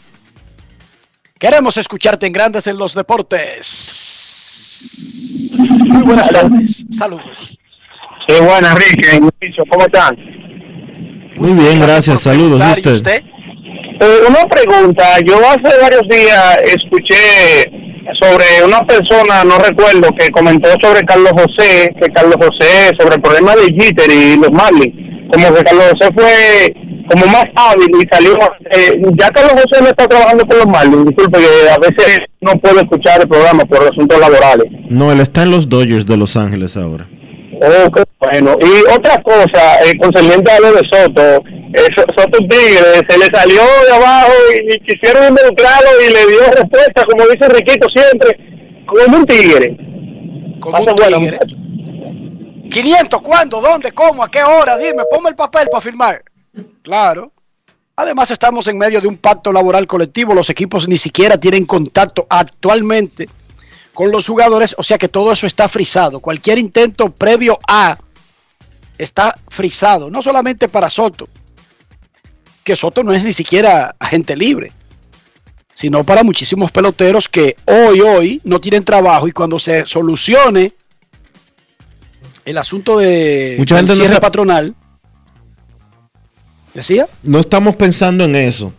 Queremos escucharte en Grandes en los Deportes. Muy buenas tardes. Saludos. Sí, buenas, Enrique. ¿Cómo están? Muy bien, gracias. Saludos. ¿y usted? Eh, una pregunta. Yo hace varios días escuché sobre una persona, no recuerdo, que comentó sobre Carlos José, que Carlos José, sobre el problema de Jeter y los Marlins, como que Carlos José fue como más hábil y salió, eh, ya Carlos José no está trabajando con los Marlins, disculpe que a veces no puedo escuchar el programa por asuntos laborales. No, él está en los Dodgers de Los Ángeles ahora. Oh, bueno. Y otra cosa, eh, concerniente a lo de Soto, eh, Soto Tigre se le salió de abajo y, quisieron involucrarlo y le dio respuesta, como dice Riquito siempre, como un tigre. Como un tigre. 500, ¿cuándo? ¿Dónde? ¿Cómo? ¿A qué hora? Dime, ponme el papel para firmar. Claro. Además estamos en medio de un pacto laboral colectivo, los equipos ni siquiera tienen contacto actualmente con los jugadores, o sea que todo eso está frisado. Cualquier intento previo a está frisado, no solamente para Soto, que Soto no es ni siquiera agente libre, sino para muchísimos peloteros que hoy, hoy no tienen trabajo y cuando se solucione el asunto de Mucha gente cierre no patronal, decía, No estamos pensando en eso.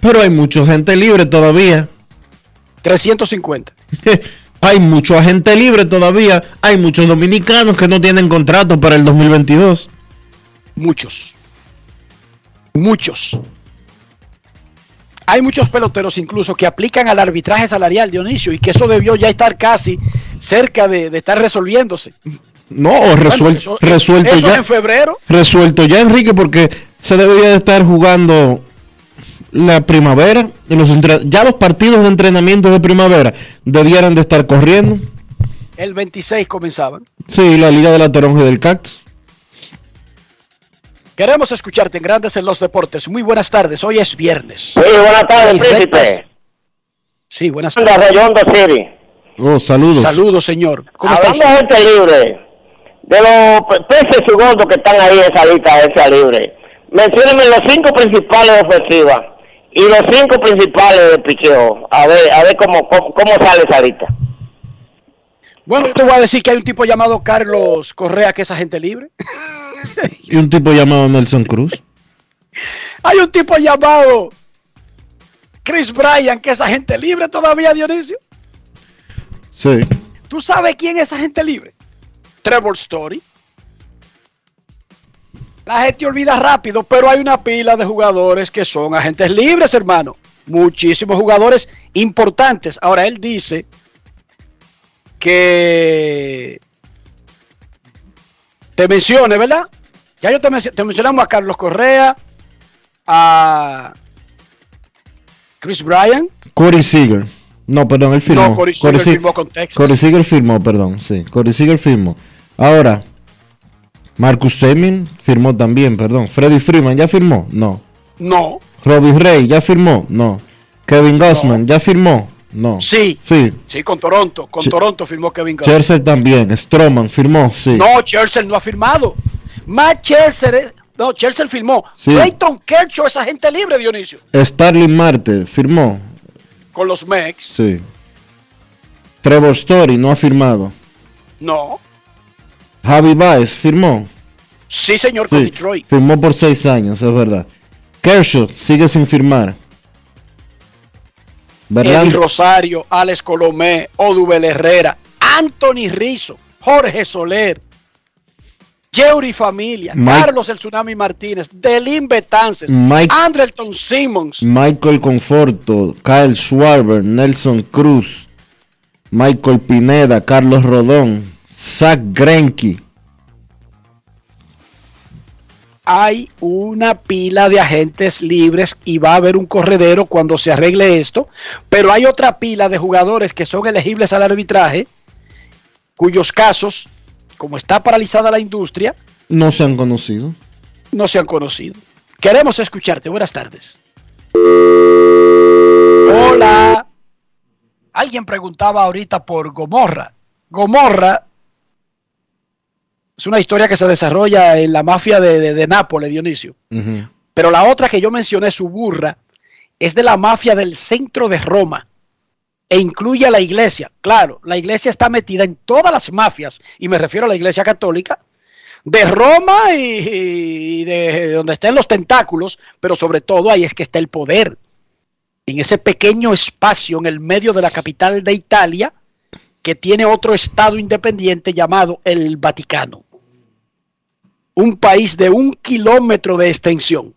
Pero hay mucha gente libre todavía. 350. hay mucho agente libre todavía. Hay muchos dominicanos que no tienen contrato para el 2022. Muchos. Muchos. Hay muchos peloteros incluso que aplican al arbitraje salarial, Dionisio, y que eso debió ya estar casi cerca de, de estar resolviéndose. No, resuelto, eso- resuelto eso ya. en febrero. Resuelto ya, Enrique, porque se debería de estar jugando la primavera. y los ya los partidos de entrenamiento de primavera debieran de estar corriendo. El 26 comenzaban. Sí, la Liga de la Toronja del Cactus. Queremos escucharte en Grandes en los Deportes. Muy buenas tardes. Hoy es viernes. Sí, buenas tardes, príncipe. Sí, buenas De tardes. City. Oh, saludos. Saludos, señor. ¿Cómo está Hablando de gente libre, de los pe- peces y gordos que están ahí en esa lista de esa libre, menciónenme los cinco principales de ofensiva y los cinco principales de picheo. A ver, a ver cómo, cómo, cómo sale esa lista. Bueno, te voy a decir que hay un tipo llamado Carlos Correa que es agente libre. Y un tipo llamado Nelson Cruz. Hay un tipo llamado Chris Bryan que es agente libre todavía, Dionisio. Sí. ¿Tú sabes quién es agente libre? Trevor Story. La gente olvida rápido, pero hay una pila de jugadores que son agentes libres, hermano. Muchísimos jugadores importantes. Ahora él dice que te mencione, ¿verdad? Ya yo te, menc- te mencionamos a Carlos Correa, a Chris Bryan. Corey Seager. No, perdón, él firmó. No, Corey Seager Se- firmó con Texas. Corey Seager firmó, perdón, sí. Corey Seager firmó. Ahora, Marcus Semien firmó también, perdón. Freddy Freeman ya firmó, no. No. Robbie Ray ya firmó, no. Kevin Gossman ya firmó, no. Sí. Sí. Sí, con Toronto. Con Ch- Toronto firmó Kevin Garnett. Scherzer también. Stroman firmó, sí. No, Chelsea no ha firmado. Matt Chelsea, es- no, Chelsea firmó. Sí. Clayton Kershaw es agente libre, Dionisio, Starling Marte firmó, con los Mex. sí. Trevor Story no ha firmado. No. Javi Baez firmó. Sí, señor, con Sí, Detroit. firmó por seis años, es verdad. Kershaw sigue sin firmar. Eddie Verlander, Rosario, Alex Colomé, Odubel Herrera, Anthony Rizzo, Jorge Soler, Yeuri Familia, Mike- Carlos El Tsunami Martínez, Delin Betances, Mike- Andrelton Simmons, Michael Conforto, Kyle Schwarber, Nelson Cruz, Michael Pineda, Carlos Rodón, Zach Greinke. hay una pila de agentes libres y va a haber un corredero cuando se arregle esto, pero hay otra pila de jugadores que son elegibles al arbitraje, cuyos casos, como está paralizada la industria, No se han conocido. no se han conocido. Queremos escucharte. Buenas tardes. Hola. Alguien preguntaba ahorita por Gomorra. Gomorra es una historia que se desarrolla en la mafia de, de- de Nápoles, Dionisio. Pero la otra que yo mencioné, su burra, es de la mafia del centro de Roma e incluye a la iglesia. Claro, la iglesia está metida en todas las mafias, y me refiero a la iglesia católica, de Roma y, de donde estén los tentáculos, pero sobre todo ahí es que está el poder. En ese pequeño espacio en el medio de la capital de Italia, que tiene otro estado independiente llamado el Vaticano. Un país de un kilómetro de extensión.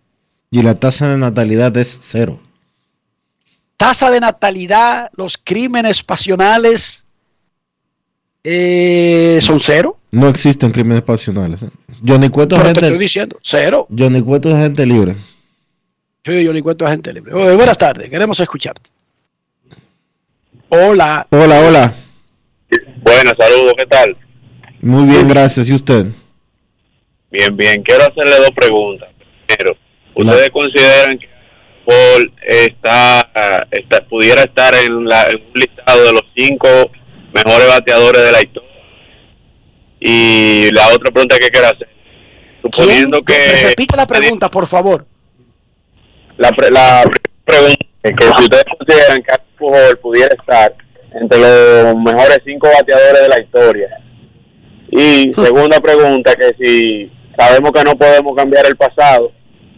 Y la tasa de natalidad es cero. Tasa de natalidad, los crímenes pasionales eh, son cero. No existen crímenes pasionales. ¿eh? Johnny Cueto es Pero te gente, estoy diciendo, cero. Johnny Cueto es gente libre. Sí, yo ni cuento a gente libre. Oye, buenas tardes, queremos escucharte. Hola. Hola, hola. Buenas, saludos, ¿qué tal? Muy bien, gracias. ¿Y usted? Bien, bien. Quiero hacerle dos preguntas. Primero, ¿ustedes consideran que Paul está, está, pudiera estar en, la, en un listado de los cinco mejores bateadores de la historia? Y la otra pregunta que quiero hacer, suponiendo ¿Quién? que Repite la pregunta, por favor. la, pre- la primera pregunta es que si ustedes consideran que pudiera estar entre los mejores cinco bateadores de la historia. Y segunda pregunta, que si sabemos que no podemos cambiar el pasado,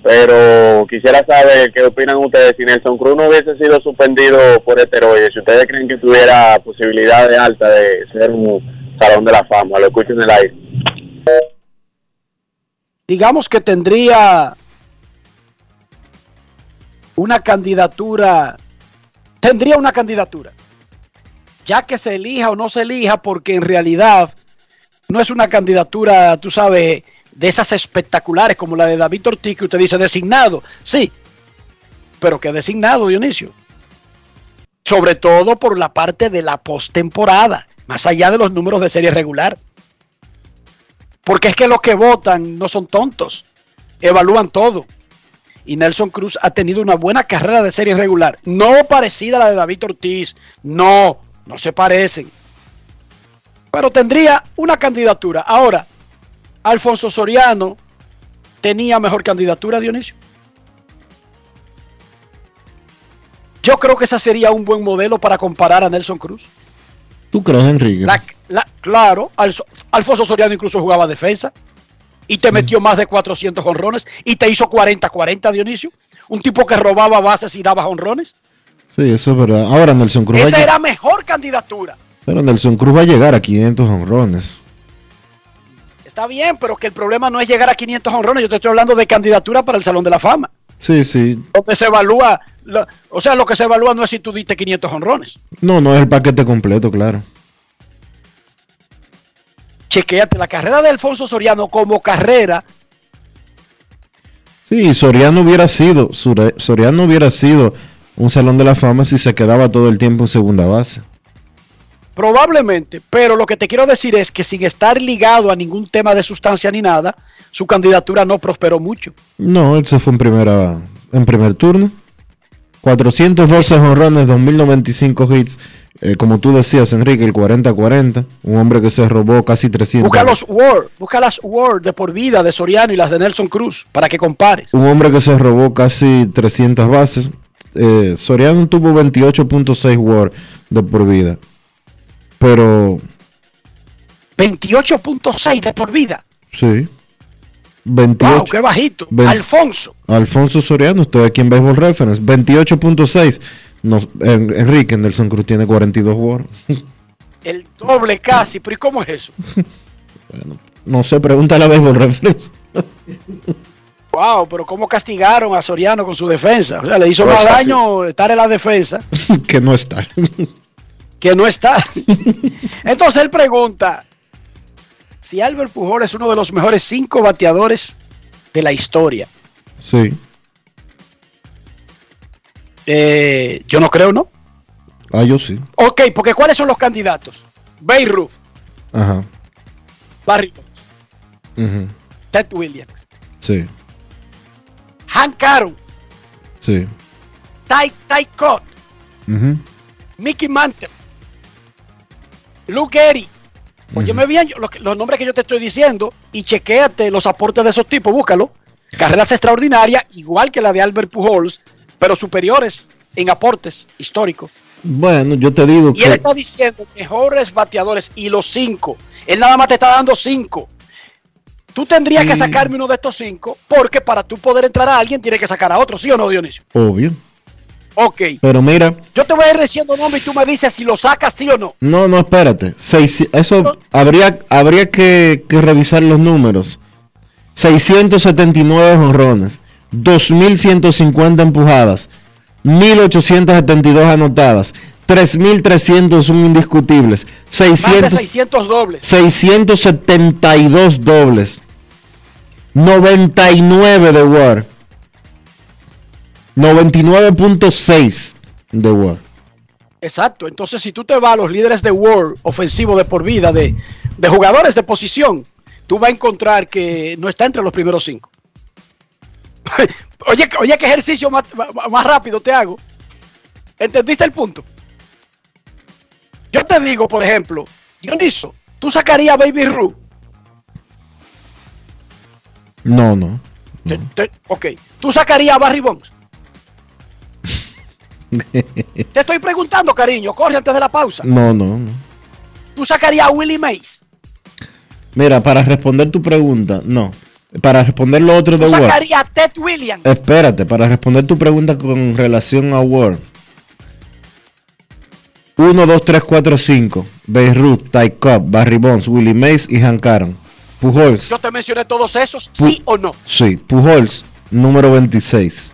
pero quisiera saber qué opinan ustedes si Nelson Cruz no hubiese sido suspendido por esteroides, si ustedes creen que tuviera posibilidades altas de ser un salón de la fama, lo escucho en el aire. Digamos que tendría una candidatura, tendría una candidatura, ya que se elija o no se elija, porque en realidad no es una candidatura, tú sabes, de esas espectaculares como la de David Ortiz, que usted dice designado, sí, pero que designado, Dionisio. Sobre todo por la parte de la postemporada, más allá de los números de serie regular. Porque es que los que votan no son tontos, evalúan todo. Y Nelson Cruz ha tenido una buena carrera de serie regular, no parecida a la de David Ortiz, no, no se parecen. Pero tendría una candidatura. Ahora, Alfonso Soriano tenía mejor candidatura, Dionisio. Yo creo que ese sería un buen modelo para comparar a Nelson Cruz. ¿Tú crees, Enrique? La- la- claro, Alfonso Soriano incluso jugaba defensa y te metió más de 400 honrones y te hizo 40-40, Dionisio. Un tipo que robaba bases y daba honrones. Sí, eso es verdad. Ahora Nelson Cruz, Esa era mejor candidatura. pero Nelson Cruz va a llegar a 500 honrones. Está bien, pero que el problema no es llegar a 500 honrones. Yo te estoy hablando de candidatura para el Salón de la Fama. Sí, sí. Donde se evalúa, lo- o sea, lo que se evalúa no es si tú diste 500 honrones. No, no es el paquete completo, claro. Chequéate la carrera de Alfonso Soriano como carrera. Sí, Soriano hubiera sido, Soriano hubiera sido un salón de la fama si se quedaba todo el tiempo en segunda base. Probablemente, pero lo que te quiero decir es que sin estar ligado a ningún tema de sustancia ni nada, su candidatura no prosperó mucho. No, él se fue en primera, en primer turno. 412 honrones, 2095 hits. Eh, como tú decías, Enrique, el 40-40. Un hombre que se robó casi 300. Busca los Word, busca las Word de por vida de Soriano y las de Nelson Cruz para que compares. Un hombre que se robó casi 300 bases. Eh, Soriano tuvo 28.6 WAR de por vida. Pero 28.6 de por vida. Sí. 28. Wow, qué bajito. Ven- Alfonso. Alfonso Soriano, estoy aquí en Baseball Reference. 28.6. No, en- Enrique Nelson Cruz tiene 42 WAR. El doble casi. ¿Pero y cómo es eso? No sé, pregúntale a Baseball Reference. Wow, pero cómo castigaron a Soriano con su defensa. O sea, le hizo No más daño estar en la defensa que no está. Que no está. Entonces él pregunta si Albert Pujol es uno de los mejores cinco bateadores de la historia. Sí. Eh, yo no creo, ¿no? Ah, yo sí. Ok, porque ¿cuáles son los candidatos? Beirut, Ajá. Barry Bonds, Ujú. Ted Williams, Sí. Hank Aaron, Sí. Ty, Ty Ujú. Mickey Mantle, Luke Gehrig. Óyeme bien yo- los, nombres que yo te estoy diciendo y chequéate los aportes de esos tipos, búscalo. Carreras extraordinarias, igual que la de Albert Pujols, pero superiores en aportes históricos. Bueno, yo te digo Y él que. está diciendo mejores bateadores y los cinco. Él nada más te está dando cinco. Tú tendrías que Sí. sacarme uno de estos cinco, porque para tú poder entrar a alguien tienes que sacar a otro, ¿sí o no, Dionisio? Obvio. Ok. Pero mira, Yo te voy a ir diciendo nombre y tú me dices si lo sacas sí o no. no, no, espérate. Seis- eso habría, habría que, que revisar los números. 679 honrones, 2150 empujadas, 1872 anotadas, 3301 indiscutibles, Más de 600, 600 dobles. 672 dobles, 99 de WAR, 99.6 de WAR. Exacto. Entonces, si tú te vas a los líderes de World ofensivo de por vida, de, de jugadores de posición, tú vas a encontrar que no está entre los primeros cinco. oye, oye, qué ejercicio más, más- rápido te hago. ¿Entendiste el punto? Yo te digo, por ejemplo, Dioniso, tú sacarías a Baby Ruth. No, no. Te- te- ok. Tú sacarías a Barry Bonds. Te estoy preguntando, cariño. Corre antes de la pausa. No, no, no. Tú sacarías a Willie Mays. Mira, para responder tu pregunta, no. Para responder lo otro de Tú Word. sacarías a Ted Williams. Espérate, para responder tu pregunta con relación a Word. 1, 2, 3, 4, 5. Beirut, Ty Cobb, Barry Bonds, Willie Mays y Hank Aaron. Pujols. Yo te mencioné todos esos, Pu- sí o no. Sí, Pujols, número 26.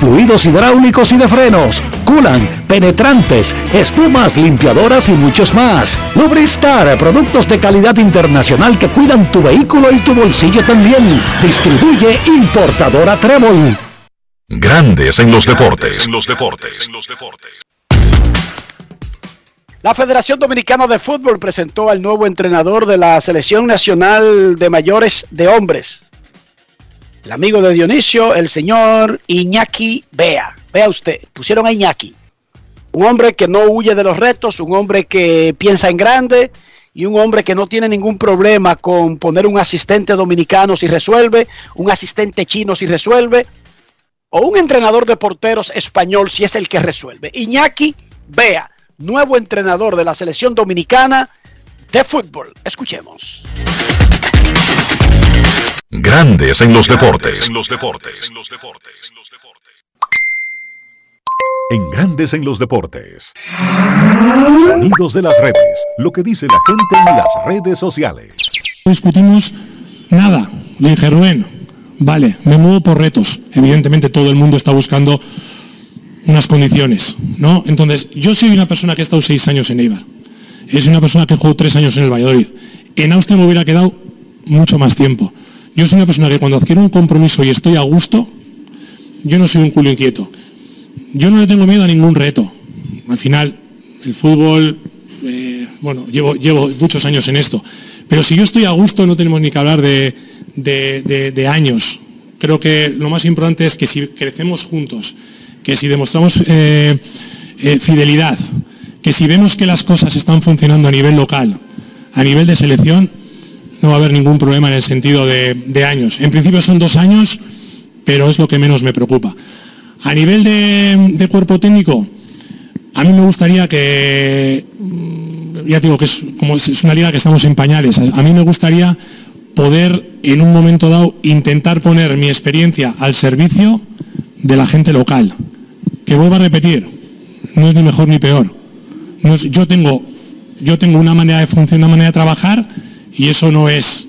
fluidos hidráulicos y de frenos, culan, penetrantes, espumas, limpiadoras y muchos más. Lubristar, productos de calidad internacional que cuidan tu vehículo y tu bolsillo también. Distribuye importadora Trébol. Grandes en los deportes. En los deportes. La Federación Dominicana de Fútbol presentó al nuevo entrenador de la Selección Nacional de Mayores de Hombres. El amigo de Dionisio, el señor Iñaki Bea. Vea usted, pusieron a Iñaki. Un hombre que no huye de los retos, un hombre que piensa en grande y un hombre que no tiene ningún problema con poner un asistente dominicano si resuelve, un asistente chino si resuelve, o un entrenador de porteros español si es el que resuelve. Iñaki Bea, nuevo entrenador de la selección dominicana de fútbol. Escuchemos. Grandes en los deportes. En los deportes. En Grandes en los deportes. Sonidos de las redes. Lo que dice la gente en las redes sociales. No discutimos nada. Le dije, Rubén, vale, me muevo por retos. Evidentemente todo el mundo está buscando unas condiciones, ¿no? Entonces, yo soy una persona que ha estado seis años en Eibar. Es una persona que jugó tres años en el Valladolid. En Austria me hubiera quedado mucho más tiempo. Yo soy una persona que cuando adquiero un compromiso y estoy a gusto, yo no soy un culo inquieto. Yo no le tengo miedo a ningún reto. Al final, el fútbol, eh, bueno, llevo, llevo muchos años en esto. Pero si yo estoy a gusto, no tenemos ni que hablar de, de- años. Creo que lo más importante es que si crecemos juntos, que si demostramos eh, eh, fidelidad, que si vemos que las cosas están funcionando a nivel local, a nivel de selección, no va a haber ningún problema en el sentido de, años. En principio son dos años, pero es lo que menos me preocupa. A nivel de, cuerpo técnico, a mí me gustaría que, mm, ya digo que es, una liga que estamos en pañales, a, mí me gustaría poder en un momento dado intentar poner mi experiencia al servicio de la gente local. Que vuelvo a repetir, no es ni mejor ni peor. Yo, tengo, yo tengo una manera de funcionar, una manera de trabajar y eso no es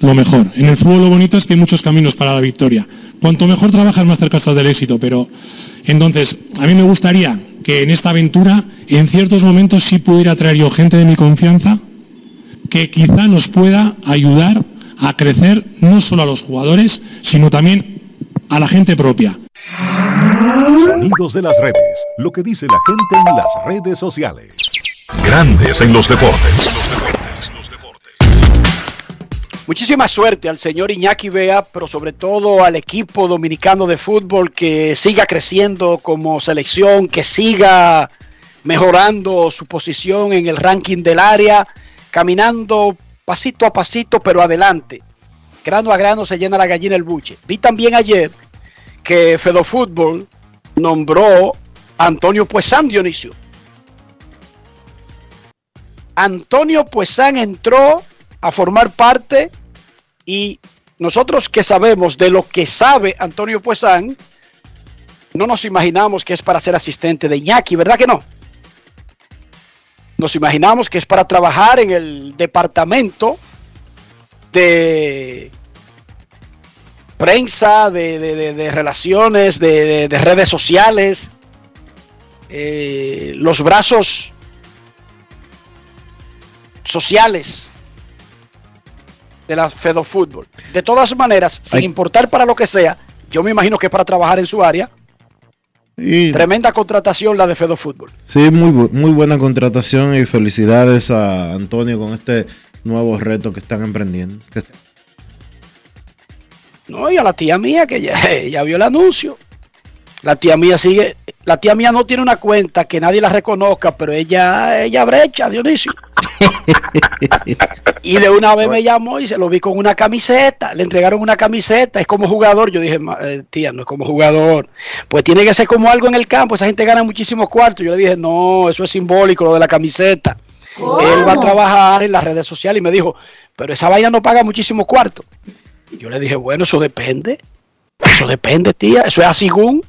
lo mejor. En el fútbol lo bonito es que hay muchos caminos para la victoria. Cuanto mejor trabajas, más cerca estás del éxito. Pero entonces, a mí me gustaría que en esta aventura, en ciertos momentos, sí pudiera traer yo gente de mi confianza que quizá nos pueda ayudar a crecer no solo a los jugadores, sino también a la gente propia. Sonidos de las redes. Lo que dice la gente en las redes sociales. Grandes en los deportes. Muchísima suerte al señor Iñaki Bea, pero sobre todo al equipo dominicano de fútbol que siga creciendo como selección, que siga mejorando su posición en el ranking del área, caminando pasito a pasito, pero adelante. Grano a grano se llena la gallina el buche. Vi también ayer que Fedofútbol nombró a Antonio Puesán Dionisio. Antonio Puesán entró a formar parte y nosotros que sabemos de lo que sabe Antonio Puesán, no nos imaginamos que es para ser asistente de Iñaki, ¿verdad que no? Nos imaginamos que es para trabajar en el departamento de prensa, de, relaciones, de redes sociales, eh, los brazos sociales de la Fedofútbol. De todas maneras, sin Ay. importar para lo que sea, yo me imagino que es para trabajar en su área. Y- Tremenda contratación la de Fedofútbol. Sí, muy, bu- muy buena contratación y felicidades a Antonio con este nuevo reto que están emprendiendo. No, y a la tía mía que ya, ya vio el anuncio. La tía mía sigue, la tía mía no tiene una cuenta que nadie la reconozca, pero ella, ella brecha, Dionisio. Y de una vez me llamó y se lo vi con una camiseta. Le entregaron una camiseta. Es como jugador. Yo dije, "Ma- eh, tía, no es como jugador. Pues tiene que ser como algo en el campo. Esa gente gana muchísimos cuartos. Yo le dije, no, eso es simbólico, lo de la camiseta. Él va a trabajar en las redes sociales. Y me dijo, pero esa vaina no paga muchísimos cuartos. Y yo le dije, bueno, eso depende. Eso depende, tía. Eso es así, según.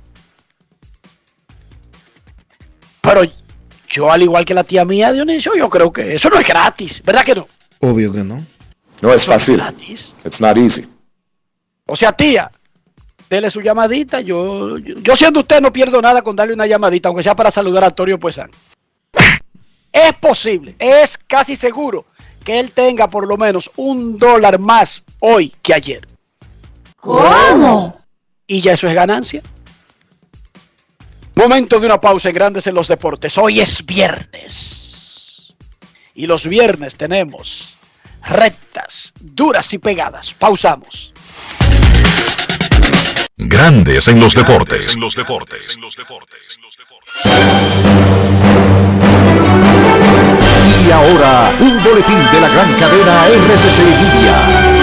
Pero yo, al igual que la tía mía, Dionisio, yo creo que eso no es gratis. ¿Verdad que no? Obvio que no. No es fácil. It's not easy. O sea, tía, dele su llamadita. Yo, yo, yo siendo usted no pierdo nada con darle una llamadita, aunque sea para saludar a Antonio Puesán. Es posible, es casi seguro que él tenga por lo menos un dólar más hoy que ayer. ¿Cómo? Y ya eso es ganancia. Momento de una pausa en Grandes en los Deportes. Hoy es viernes. Y los viernes tenemos rectas, duras y pegadas. Pausamos. Grandes en los deportes. En los deportes. Y ahora, un boletín de la gran cadena RCC Libia.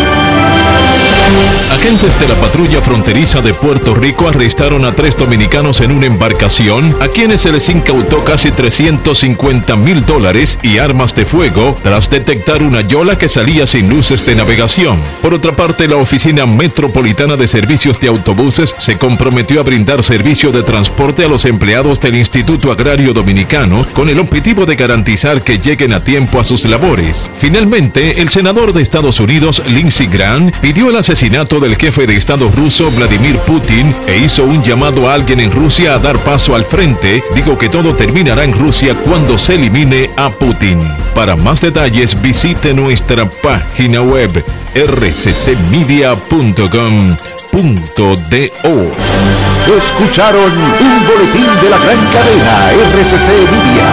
Agentes de la patrulla fronteriza de Puerto Rico arrestaron a tres dominicanos en una embarcación a quienes se les incautó casi 350 mil dólares y armas de fuego tras detectar una yola que salía sin luces de navegación. Por otra parte, la Oficina Metropolitana de Servicios de Autobuses se comprometió a brindar servicio de transporte a los empleados del Instituto Agrario Dominicano con el objetivo de garantizar que lleguen a tiempo a sus labores. Finalmente, el senador de Estados Unidos, Lindsey Graham, pidió el asesinato del jefe de Estado ruso Vladimir Putin e hizo un llamado a alguien en Rusia a dar paso al frente. Digo que todo terminará en Rusia cuando se elimine a Putin. Para más detalles visite nuestra página web rccmedia.com.do. Escucharon un boletín de la gran cadena RCC Media.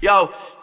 Yo,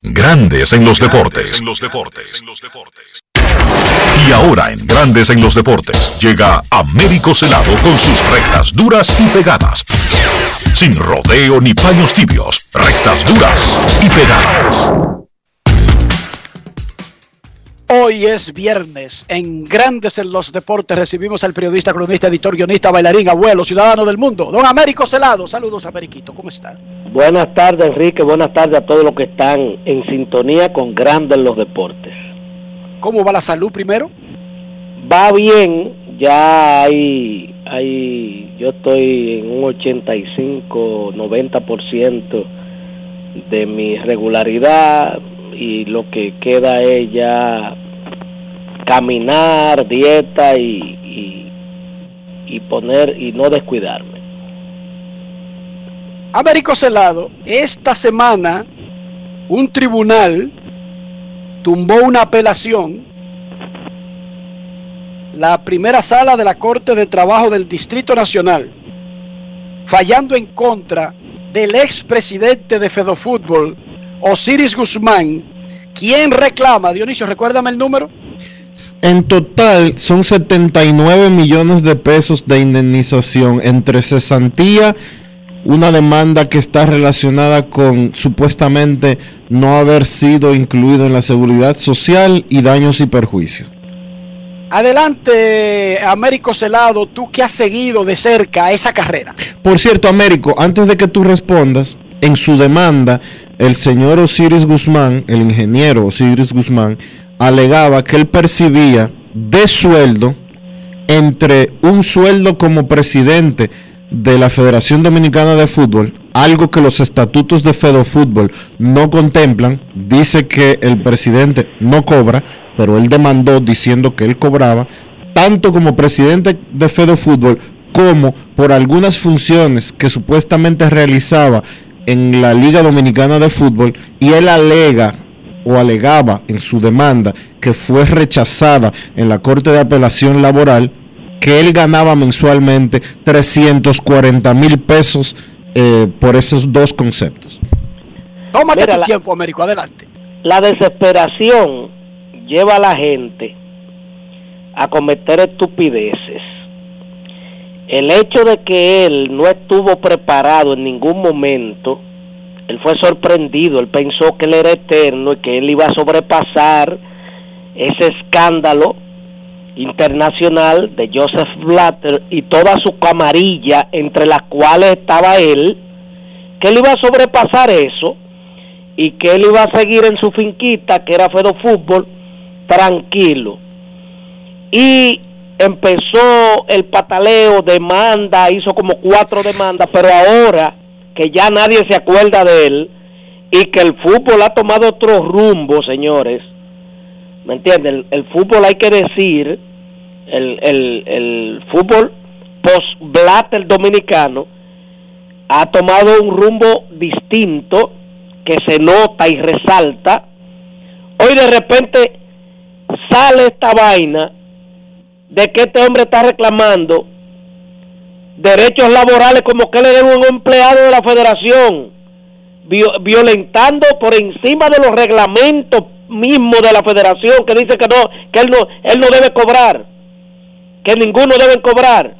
Grandes en los deportes. Y ahora en Grandes en los deportes llega Américo Celado con sus rectas duras y pegadas. Sin rodeo ni paños tibios, rectas duras y pegadas. Hoy es viernes. En Grandes en los Deportes recibimos al periodista, cronista, editor, guionista, bailarín, abuelo, ciudadano del mundo, don Américo Celado. Saludos, Ameriquito. ¿Cómo está? Buenas tardes, Enrique. Buenas tardes a todos los que están en sintonía con Grandes en los Deportes. ¿Cómo va la salud primero? Va bien. Ya hay, hay yo estoy en un 85, 90% de mi regularidad y lo que queda es ya caminar, dieta y, y, poner y no descuidarme. Américo Celado, esta semana un tribunal tumbó una apelación, la primera sala de la Corte de Trabajo del Distrito Nacional, fallando en contra del expresidente de Fedofútbol, Osiris Guzmán, ¿quién reclama? Dionisio, recuérdame el número. En total son 79 millones de pesos de indemnización entre cesantía, una demanda que está relacionada con supuestamente no haber sido incluido en la seguridad social y daños y perjuicios. Adelante, Américo Celado, tú que has seguido de cerca esa carrera. Por cierto, Américo, antes de que tú respondas, en su demanda, el señor Osiris Guzmán, el ingeniero Osiris Guzmán, alegaba que él percibía de sueldo entre un sueldo como presidente de la Federación Dominicana de Fútbol, algo que los estatutos de Fedofútbol no contemplan, dice que el presidente no cobra, pero él demandó diciendo que él cobraba, tanto como presidente de Fedofútbol como por algunas funciones que supuestamente realizaba en la Liga Dominicana de Fútbol y él alega o alegaba en su demanda que fue rechazada en la Corte de Apelación Laboral que él ganaba mensualmente 340 mil pesos eh, por esos dos conceptos. Tómate Mira, tu la- tiempo, Américo, adelante. La desesperación lleva a la gente a cometer estupideces. El hecho de que él no estuvo preparado en ningún momento, él fue sorprendido, él pensó que él era eterno y que él iba a sobrepasar ese escándalo internacional de Joseph Blatter y toda su camarilla entre las cuales estaba él, que él iba a sobrepasar eso y que él iba a seguir en su finquita, que era Fedo Fútbol, tranquilo. Y empezó el pataleo, demanda, hizo como cuatro demandas, pero ahora que ya nadie se acuerda de él y que el fútbol ha tomado otro rumbo, señores, ¿me entienden? El, fútbol hay que decir, el, el, el fútbol post-blatter dominicano ha tomado un rumbo distinto que se nota y resalta. Hoy de repente sale esta vaina de que este hombre está reclamando derechos laborales como que él era un empleado de la federación, violentando por encima de los reglamentos mismos de la federación que dice que no, que él no, él no debe cobrar, que ninguno debe cobrar.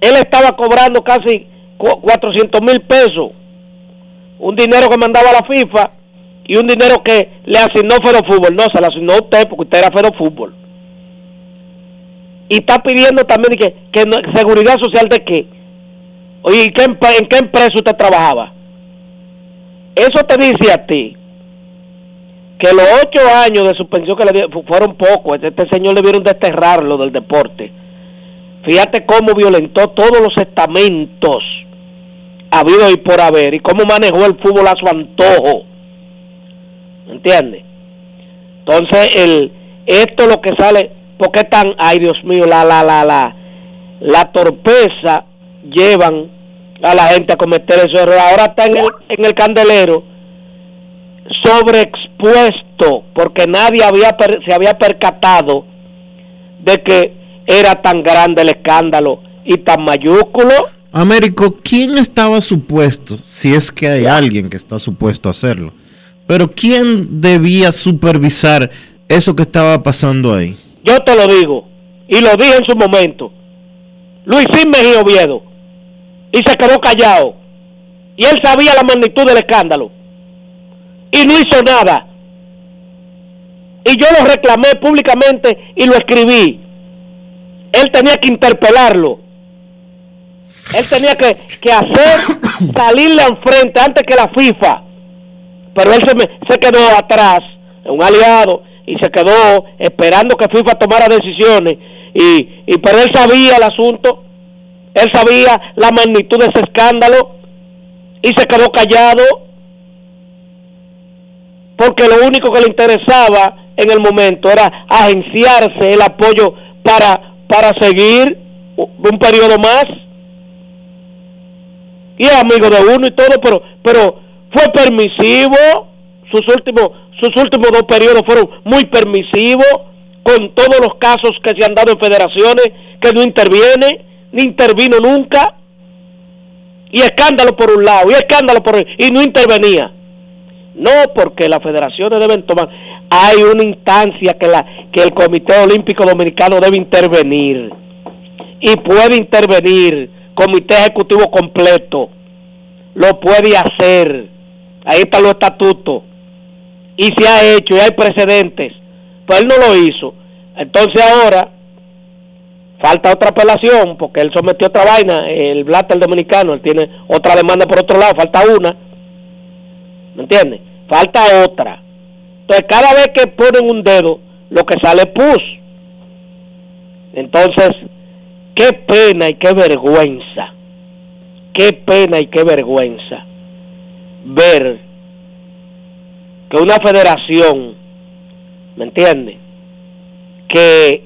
Él estaba cobrando casi 400 mil pesos, un dinero que mandaba la FIFA y un dinero que le asignó Fero Fútbol. No, se lo asignó usted porque usted era Fero Fútbol y está pidiendo también que, que seguridad social de qué. Oye, ¿en qué, ¿en qué empresa usted trabajaba? Eso te dice a ti que los ocho años de suspensión que le dieron fueron pocos. Este, este señor le vieron desterrarlo del deporte. Fíjate cómo violentó todos los estamentos habido y por haber y cómo manejó el fútbol a su antojo. ¿Entiendes? Entonces, el, esto lo que sale ¿Por qué tan, ay Dios mío, la, la, la, la, la torpeza llevan a la gente a cometer esos errores? Ahora está en el, en el candelero sobreexpuesto porque nadie había se había percatado de que era tan grande el escándalo y tan mayúsculo. Américo, ¿quién estaba supuesto, si es que hay alguien que está supuesto a hacerlo, pero quién debía supervisar eso que estaba pasando ahí? Yo te lo digo, y lo dije en su momento. Luisín Mejía Oviedo, y se quedó callado. Y él sabía la magnitud del escándalo. Y no hizo nada. Y yo lo reclamé públicamente y lo escribí. Él tenía que interpelarlo. Él tenía que, que hacer salirle al frente antes que la FIFA. Pero él se, me, se quedó atrás, un aliado y se quedó esperando que FIFA tomara decisiones. Y, y pero él sabía el asunto, él sabía la magnitud de ese escándalo y se quedó callado porque lo único que le interesaba en el momento era agenciarse el apoyo para, para seguir un periodo más. Y es amigo de uno y todo, pero, pero fue permisivo sus últimos sus últimos dos periodos fueron muy permisivos con todos los casos que se han dado en federaciones, que no interviene, ni intervino nunca, y escándalo por un lado, y escándalo por el, y no intervenía. No, porque las federaciones deben tomar, hay una instancia que, la, que el Comité Olímpico Dominicano debe intervenir, y puede intervenir, Comité Ejecutivo completo, lo puede hacer, ahí están los estatutos y se ha hecho y hay precedentes, pues él no lo hizo. Entonces ahora falta otra apelación porque él sometió otra vaina, el Blatter dominicano, él tiene otra demanda por otro lado, falta una. ¿Me entiendes? Falta otra. Entonces cada vez que ponen un dedo, lo que sale pus. Entonces, qué pena y qué vergüenza. Qué pena y qué vergüenza ver que una federación, ¿me entiende? Que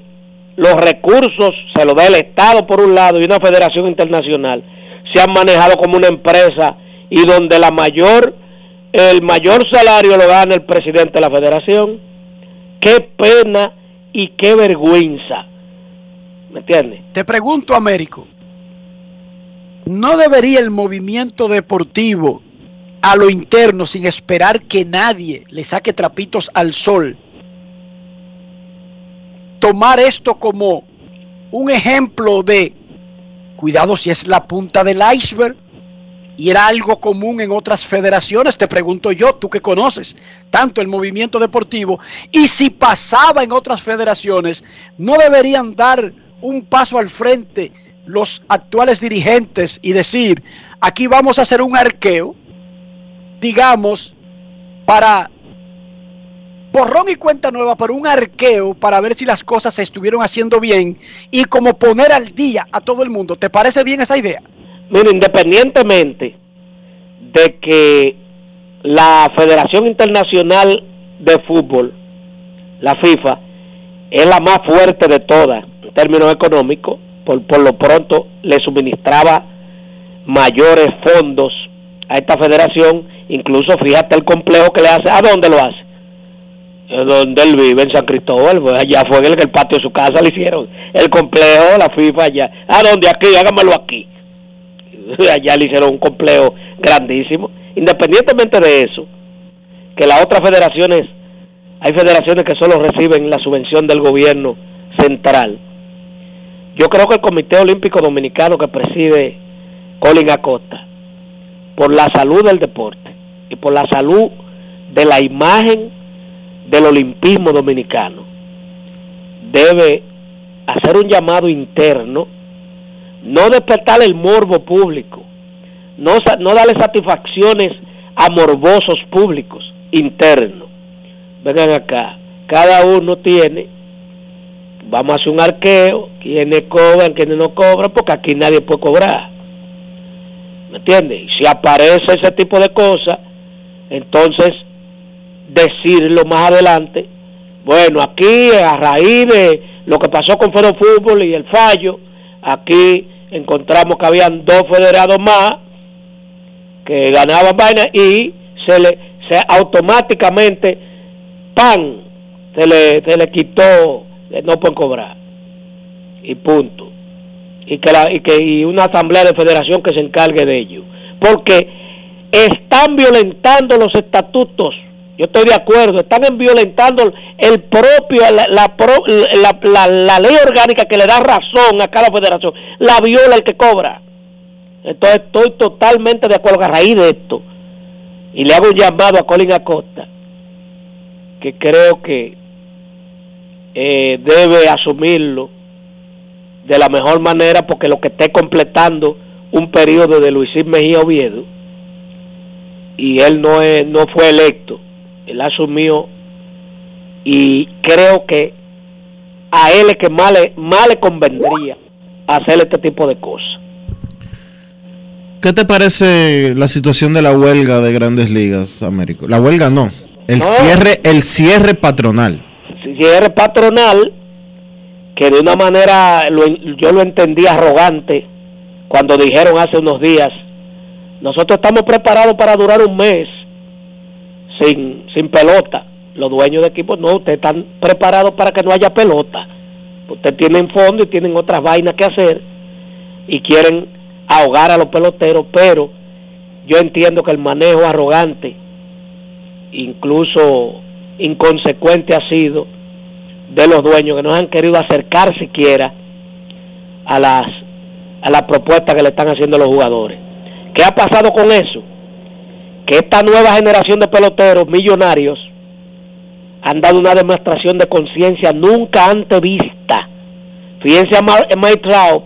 los recursos se los da el Estado por un lado y una federación internacional se han manejado como una empresa y donde la mayor el mayor salario lo gana el presidente de la federación. Qué pena y qué vergüenza. ¿Me entiendes? Te pregunto, Américo, ¿no debería el movimiento deportivo a lo interno sin esperar que nadie le saque trapitos al sol. Tomar esto como un ejemplo de cuidado si es la punta del iceberg y era algo común en otras federaciones, te pregunto yo, tú que conoces tanto el movimiento deportivo, y si pasaba en otras federaciones, ¿no deberían dar un paso al frente los actuales dirigentes y decir, aquí vamos a hacer un arqueo? Digamos, para borrón y cuenta nueva, para un arqueo, para ver si las cosas se estuvieron haciendo bien y como poner al día a todo el mundo. ¿Te parece bien esa idea? Mira, independientemente de que la Federación Internacional de Fútbol, la FIFA, es la más fuerte de todas en términos económicos, por, por lo pronto le suministraba mayores fondos a esta federación, incluso fíjate el complejo que le hace, ¿a dónde lo hace? donde él vive, en San Cristóbal, pues allá fue en el patio de su casa le hicieron el complejo, la FIFA allá, ¿a dónde? Aquí, hágamelo aquí. Allá le hicieron un complejo grandísimo. Independientemente de eso, que las otras federaciones, hay federaciones que solo reciben la subvención del gobierno central. Yo creo que el Comité Olímpico Dominicano que preside Colin Acosta, por la salud del deporte y por la salud de la imagen del olimpismo dominicano, debe hacer un llamado interno, no despertar el morbo público, no, darle satisfacciones a morbosos públicos internos. Vengan acá, cada uno tiene, vamos a hacer un arqueo, quienes cobran, quienes no cobran, porque aquí nadie puede cobrar. ¿Me entiendes? Y si aparece ese tipo de cosas, entonces decirlo más adelante, bueno, aquí a raíz de lo que pasó con Fero Fútbol y el fallo, aquí encontramos que habían dos federados más que ganaban vaina y se le se automáticamente pan se le, se le quitó no pueden cobrar y punto y que la y que y una asamblea de federación que se encargue de ello porque están violentando los estatutos yo estoy de acuerdo, están violentando el propio, la, la, la, ley orgánica que le da razón a cada federación, la viola el que cobra. Entonces estoy totalmente de acuerdo a raíz de esto. Y le hago un llamado a Colin Acosta, que creo que eh, debe asumirlo de la mejor manera porque lo que esté completando un periodo de Luis Mejía Oviedo y él no, es, no fue electo él asumió y creo que a él es que más le, más le convendría hacer este tipo de cosas. ¿Qué te parece la situación de la huelga de Grandes Ligas, Américo? La huelga no, el cierre, el cierre patronal. Cierre patronal que de una manera yo lo entendí arrogante cuando dijeron hace unos días, nosotros estamos preparados para durar un mes sin, sin pelota. Los dueños de equipos no, ustedes están preparados para que no haya pelota. Ustedes tienen fondo y tienen otras vainas que hacer y quieren ahogar a los peloteros, pero yo entiendo que el manejo arrogante, incluso inconsecuente ha sido de los dueños que no han querido acercar siquiera a las a la propuesta que le están haciendo los jugadores. ¿Qué ha pasado con eso? que esta nueva generación de peloteros millonarios han dado una demostración de conciencia nunca antes vista. Fíjense a Mike Trout,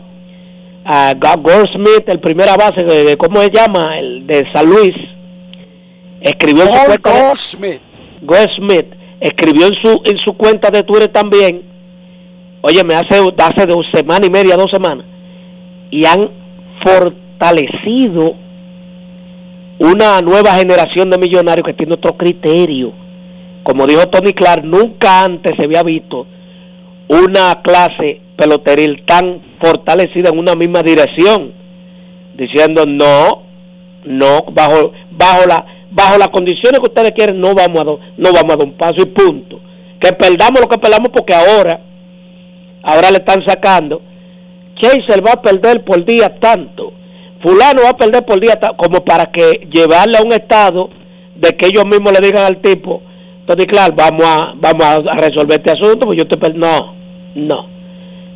a Gore Smith, el primera base de, ¿cómo se llama? El de San Luis. Escribió su cuenta Smith. Smith escribió en su en su cuenta de Twitter también. Oye, me hace hace dos semanas y media, dos semanas. Y han fortalecido una nueva generación de millonarios que tiene otro criterio. Como dijo Tony Clark, nunca antes se había visto una clase peloteril tan fortalecida en una misma dirección, diciendo no, no, bajo, bajo la, bajo las condiciones que ustedes quieren, no vamos a, no vamos a dar un paso y punto. Que perdamos lo que perdamos porque ahora, ahora le están sacando. Chaser va a perder por día tanto fulano va a perder por día como para que llevarle a un estado de que ellos mismos le digan al tipo, Tony claro, vamos a, vamos a resolver este asunto, pues yo no, no.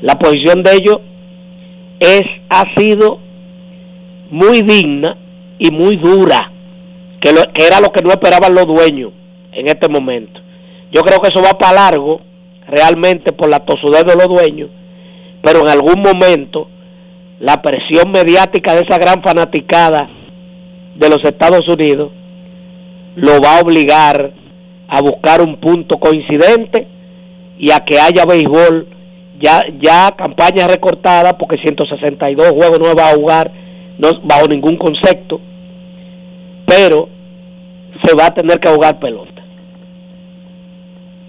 La posición de ellos es, ha sido muy digna y muy dura, que, que era lo que no esperaban los dueños en este momento. Yo creo que eso va para largo, realmente por la tosudez de los dueños, pero en algún momento la presión mediática de esa gran fanaticada de los Estados Unidos lo va a obligar a buscar un punto coincidente y a que haya béisbol ya ya campaña recortada porque 162 juegos no va a jugar bajo ningún concepto pero se va a tener que jugar pelota.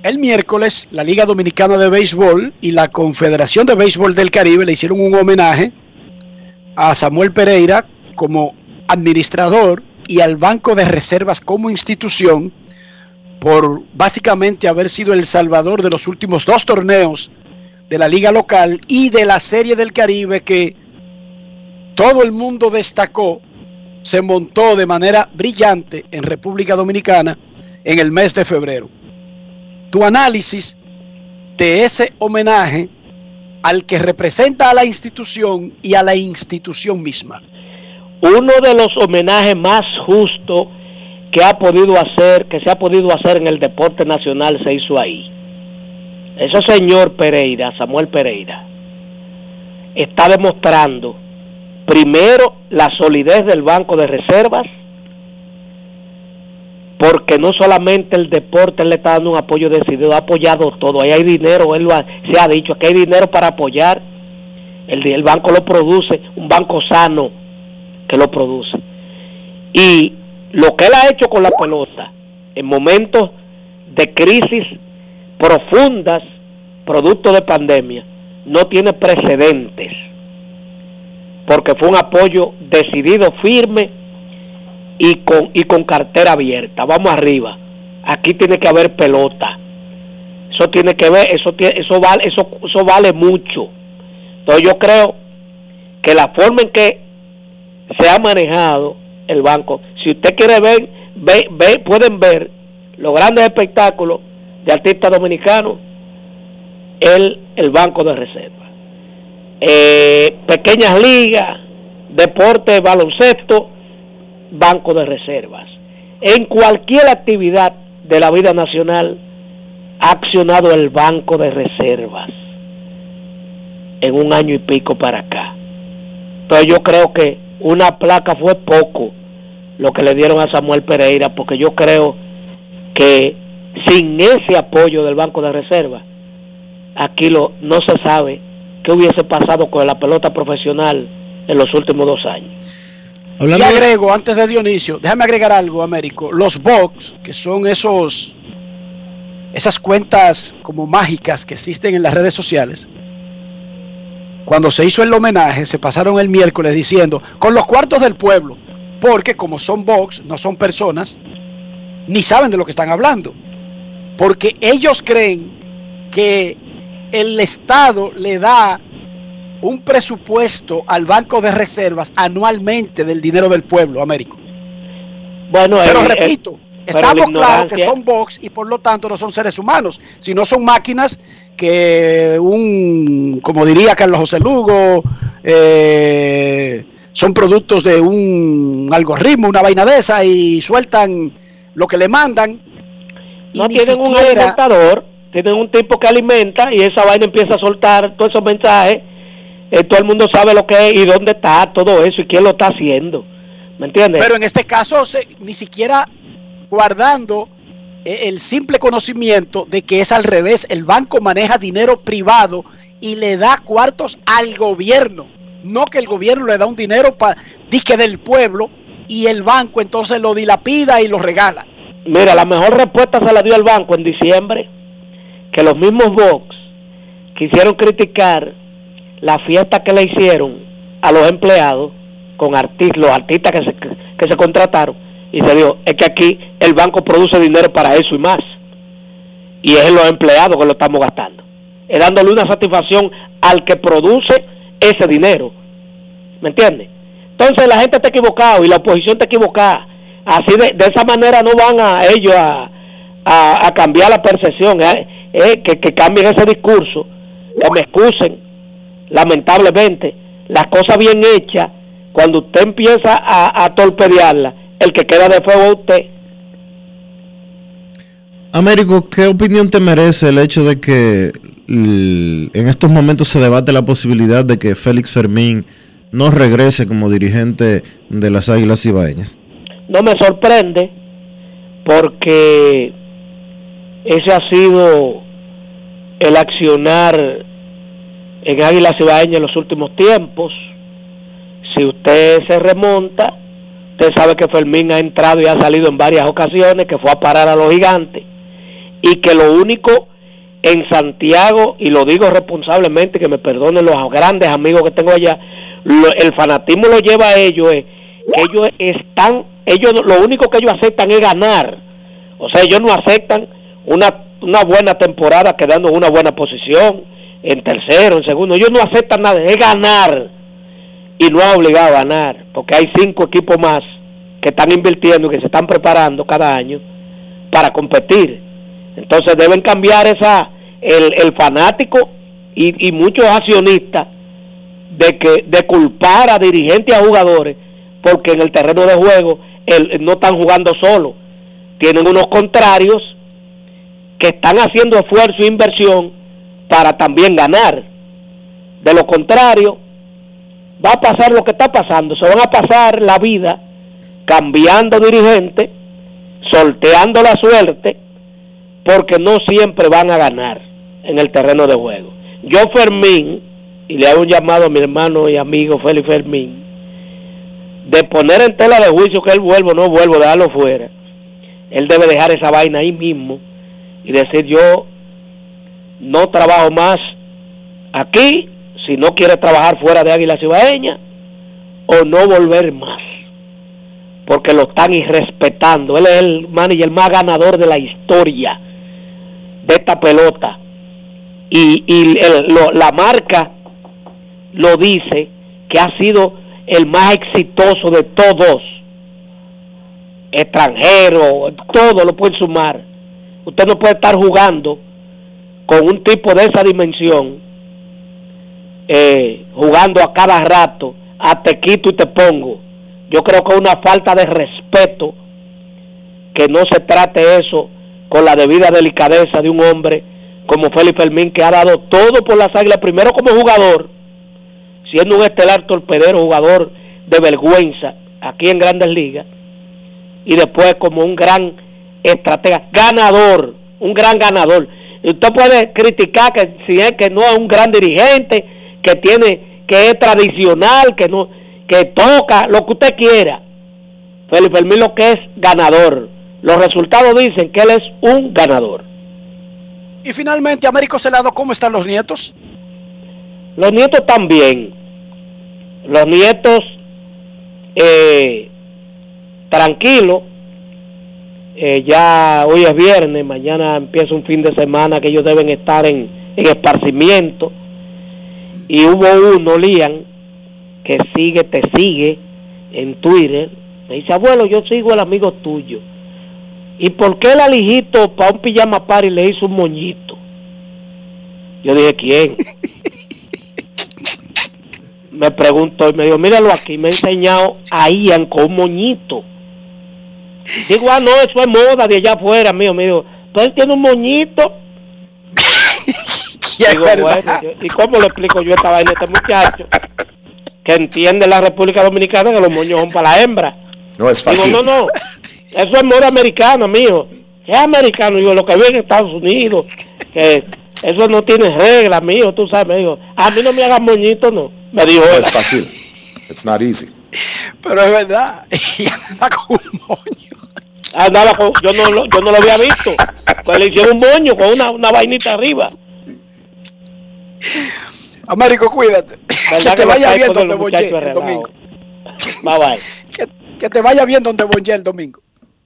El miércoles la Liga Dominicana de Béisbol y la Confederación de Béisbol del Caribe le hicieron un homenaje a Samuel Pereira como administrador y al Banco de Reservas como institución por básicamente haber sido el salvador de los últimos dos torneos de la liga local y de la serie del Caribe que todo el mundo destacó, se montó de manera brillante en República Dominicana en el mes de febrero. Tu análisis de ese homenaje al que representa a la institución y a la institución misma. Uno de los homenajes más justos que ha podido hacer, que se ha podido hacer en el deporte nacional se hizo ahí. Ese señor Pereira, Samuel Pereira, está demostrando primero la solidez del Banco de Reservas, porque no solamente el deporte le está dando un apoyo decidido, ha apoyado todo, ahí hay dinero, él se ha dicho que hay dinero para apoyar, el, el banco lo produce, un banco sano que lo produce. Y lo que él ha hecho con la pelota en momentos de crisis profundas, producto de pandemia, no tiene precedentes, porque fue un apoyo decidido, firme y con, y con cartera abierta. Vamos arriba, aquí tiene que haber pelota. Eso tiene que ver, eso, eso, vale, eso, eso vale mucho. Entonces yo creo que la forma en que se ha manejado el banco. Si usted quiere ver, ve, pueden ver los grandes espectáculos de artistas dominicanos, el, el Banco de Reserva. Eh, pequeñas ligas, deporte, baloncesto, Banco de Reservas. En cualquier actividad de la vida nacional ha accionado el Banco de Reservas en un año y pico para acá. Entonces yo creo que una placa fue poco lo que le dieron a Samuel Pereira, porque yo creo que sin ese apoyo del Banco de Reserva, aquí lo, no se sabe qué hubiese pasado con la pelota profesional en los últimos dos años. y agrego, antes de Dionisio, déjame agregar algo, Américo. Los box, que son esos esas cuentas como mágicas que existen en las redes sociales, cuando se hizo el homenaje, se pasaron el miércoles diciendo, con los cuartos del pueblo, porque como son box, no son personas, ni saben de lo que están hablando. Porque ellos creen que el Estado le da un presupuesto al Banco de Reservas anualmente del dinero del pueblo, Américo. Bueno, pero repito, estamos claros que son box y por lo tanto no son seres humanos, sino son máquinas que un, como diría Carlos José Lugo, eh, son productos de un algoritmo, una vaina de esa, y sueltan lo que le mandan. no tienen un alimentador, tienen un tipo que alimenta y esa vaina empieza a soltar todos esos mensajes. Eh, todo el mundo sabe lo que es y dónde está todo eso y quién lo está haciendo. ¿Me entiendes? Pero en este caso, ni siquiera guardando e, el simple conocimiento de que es al revés, el banco maneja dinero privado y le da cuartos al gobierno, no que el gobierno le da un dinero para disque del pueblo y el banco entonces lo dilapida y lo regala. Mira, la mejor respuesta se la dio el banco en diciembre, que los mismos Vox quisieron criticar la fiesta que le hicieron a los empleados con artistas, los artistas que se, que se contrataron y se dijo, es que aquí el banco produce dinero para eso y más. Y es los empleados que lo estamos gastando. Es dándole una satisfacción al que produce ese dinero. ¿Me entiendes? Entonces la gente está equivocada y la oposición está equivocada. Así de, de esa manera no van a ellos a, a, cambiar la percepción, ¿eh? Que, que cambien ese discurso, que me excusen, lamentablemente, las cosas bien hechas, cuando usted empieza a, a torpedearla, el que queda de fuego usted. Américo, ¿qué opinión te merece el hecho de que en estos momentos se debate la posibilidad de que Félix Fermín no regrese como dirigente de las Águilas Ibaeñas? No me sorprende, porque ese ha sido el accionar en Águila Cibaeña en los últimos tiempos. Si usted se remonta, usted sabe que Fermín ha entrado y ha salido en varias ocasiones, que fue a parar a los gigantes, y que lo único en Santiago, y lo digo responsablemente, que me perdonen los grandes amigos que tengo allá, lo- el fanatismo lo lleva a ellos, es ellos están, ellos lo único que ellos aceptan es ganar. O sea, ellos no aceptan una, una buena temporada quedando en una buena posición, en tercero, en segundo. Ellos no aceptan nada, es ganar. Y no es obligado a ganar, porque hay cinco equipos más que están invirtiendo y que se están preparando cada año para competir. Entonces deben cambiar esa el, el fanático y, y muchos accionistas de que de culpar a dirigentes y a jugadores porque en el terreno de juego el- no están jugando solo tienen unos contrarios que están haciendo esfuerzo e inversión para también ganar de lo contrario va a pasar lo que está pasando se van a pasar la vida cambiando dirigente sorteando la suerte porque no siempre van a ganar en el terreno de juego. Yo Fermín, y le hago un llamado a mi hermano y amigo Félix Fermín, de poner en tela de juicio que él vuelva o no vuelva, dejarlo fuera. Él debe dejar esa vaina ahí mismo y decir yo no trabajo más aquí si no quiere trabajar fuera de Águila Cibaeña o no volver más porque lo están irrespetando. Él es el manager más ganador de la historia de esta pelota. Y, y el- la marca lo dice que ha sido el más exitoso de todos. Extranjero, todo lo puede sumar. Usted no puede estar jugando con un tipo de esa dimensión, eh, jugando a cada rato, a te quito y te pongo. Yo creo que es una falta de respeto que no se trate eso con la debida delicadeza de un hombre como Félix Fermín que ha dado todo por las águilas, primero como jugador, siendo un estelar torpedero, jugador de vergüenza aquí en grandes ligas, y después como un gran estratega, ganador, un gran ganador. Y usted puede criticar que si es que no es un gran dirigente, que tiene, que es tradicional, que no, que toca, lo que usted quiera. Félix Fermín lo que es ganador. Los resultados dicen que él es un ganador. Y finalmente, Américo Celado, ¿cómo están los nietos? Los nietos también. Los nietos eh, tranquilos. Eh, ya hoy es viernes, mañana empieza un fin de semana que ellos deben estar en, en esparcimiento. Y hubo uno, Lian, que sigue, te sigue en Twitter. Me dice, abuelo, yo sigo el amigo tuyo. ¿Y por qué el alijito para un pijama party le hizo un moñito? Yo dije, ¿quién? me preguntó y me dijo, míralo aquí, me ha enseñado a Ian con un moñito. Digo, ah, no, eso es moda de allá afuera, mío. Me dijo, pues él tiene un moñito. Digo, bueno, yo- ¿y cómo le explico yo esta vaina a este muchacho? Que entiende la República Dominicana que los moños son para la hembra. No es fácil. Digo, no, no, eso es moda americana, mío. Es americano, digo, lo que ve en Estados Unidos, que eso no tiene reglas, mío, tú sabes, me dijo, a mí no me hagas moñito, no. Me dijo, No es fácil. It's not easy. Pero es verdad. Y anda con un moño. Andaba con, yo no, lo- yo no lo había visto. Pues le hicieron un moño con una, una vainita arriba. Américo, cuídate. ¿Verdad Que te vaya bien donde muchachos el domingo. Bye bye. Que, que te vaya bien donde Bonje el domingo.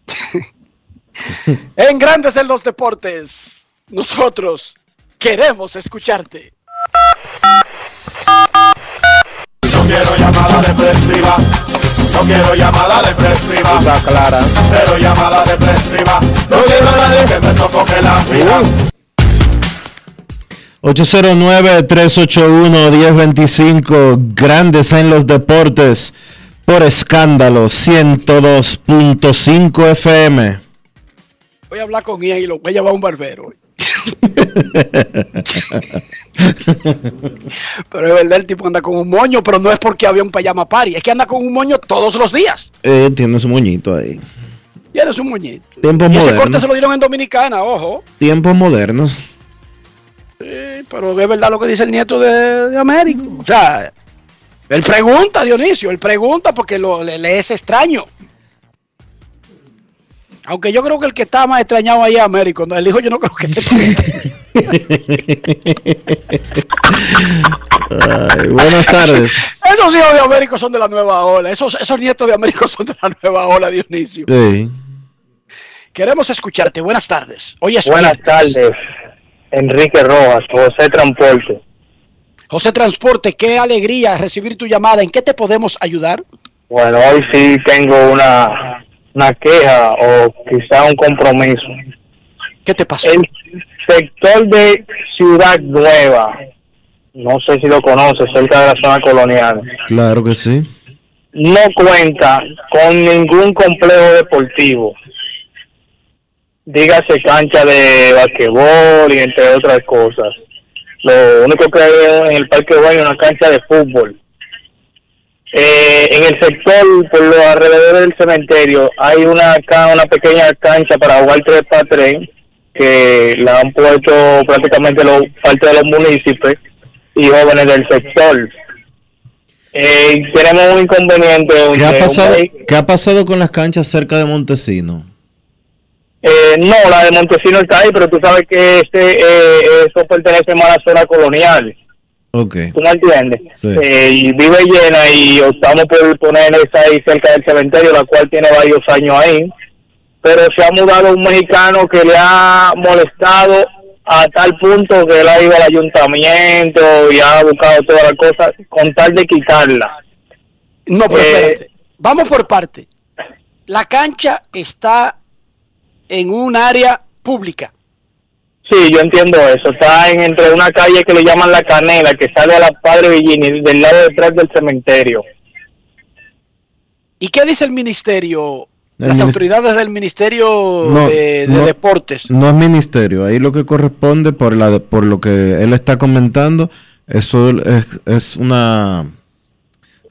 en Grandes en los Deportes, nosotros queremos escucharte. No quiero llamada depresiva. No quiero llamada depresiva. Está clara. Cero llamada depresiva. No quiero a nadie que me sofoque la vida. 809-381-1025, grandes en los deportes, por escándalo 102.5 FM. Voy a hablar con Ian y lo voy a llevar a un barbero. Pero es verdad, el tipo anda con un moño, pero no es porque había un pijama party, es que anda con un moño todos los días. Eh, tiene su moñito ahí. Tienes un moñito. Tiempos Y ese corte modernos. se lo dieron en Dominicana, ojo. Tiempos modernos. Sí, pero es verdad lo que dice el nieto de, de Américo. O sea, él pregunta, Dionisio, él pregunta porque lo, le, le es extraño. Aunque yo creo que el que está más extrañado ahí es Américo. ¿no? El hijo yo no creo que. Ay, buenas tardes. Esos hijos de Américo son de la nueva ola. Esos, esos nietos de Américo son de la nueva ola, Dionisio. Sí. Queremos escucharte. Buenas tardes. Hoy es Buenas viernes. tardes, Enrique Rojas, José Transporte. José Transporte, qué alegría recibir tu llamada. ¿En qué te podemos ayudar? Bueno, hoy sí tengo una, una queja o quizá un compromiso. ¿Qué te pasó? El sector de Ciudad Nueva, no sé si lo conoces, cerca de la zona colonial, Claro que sí. no cuenta con ningún complejo deportivo. Dígase cancha de basquetbol y entre otras cosas. Lo único que hay en el Parque Guay es una cancha de fútbol. Eh, en el sector, por los alrededores del cementerio, hay una una pequeña cancha para jugar 3 para 3 que la han puesto prácticamente los, parte de los municipios y jóvenes del sector. Eh, tenemos un inconveniente. ¿Qué ha donde pasado, un- ¿qué ha pasado con las canchas cerca de Montesino? Eh, no, la de Montesino está ahí, pero tú sabes que este, eh, eso pertenece más a la zona colonial. Ok. ¿Tú me entiendes? Sí. Eh, y vive llena y optamos por poner esa ahí cerca del cementerio, la cual tiene varios años ahí. Pero se ha mudado un mexicano que le ha molestado a tal punto que él ha ido al ayuntamiento y ha buscado todas las cosas con tal de quitarla. No, pero Eh, espérate. Vamos por parte. La cancha está en un área pública. Sí, yo entiendo eso. Está en, entre una calle que le llaman La Canela, que sale a la Padre Villini, del lado detrás del cementerio. ¿Y qué dice el ministerio? El las autoridades del ministerio No, de, de no. deportes. No es ministerio, ahí lo que corresponde por la por lo que él está comentando, eso es, es una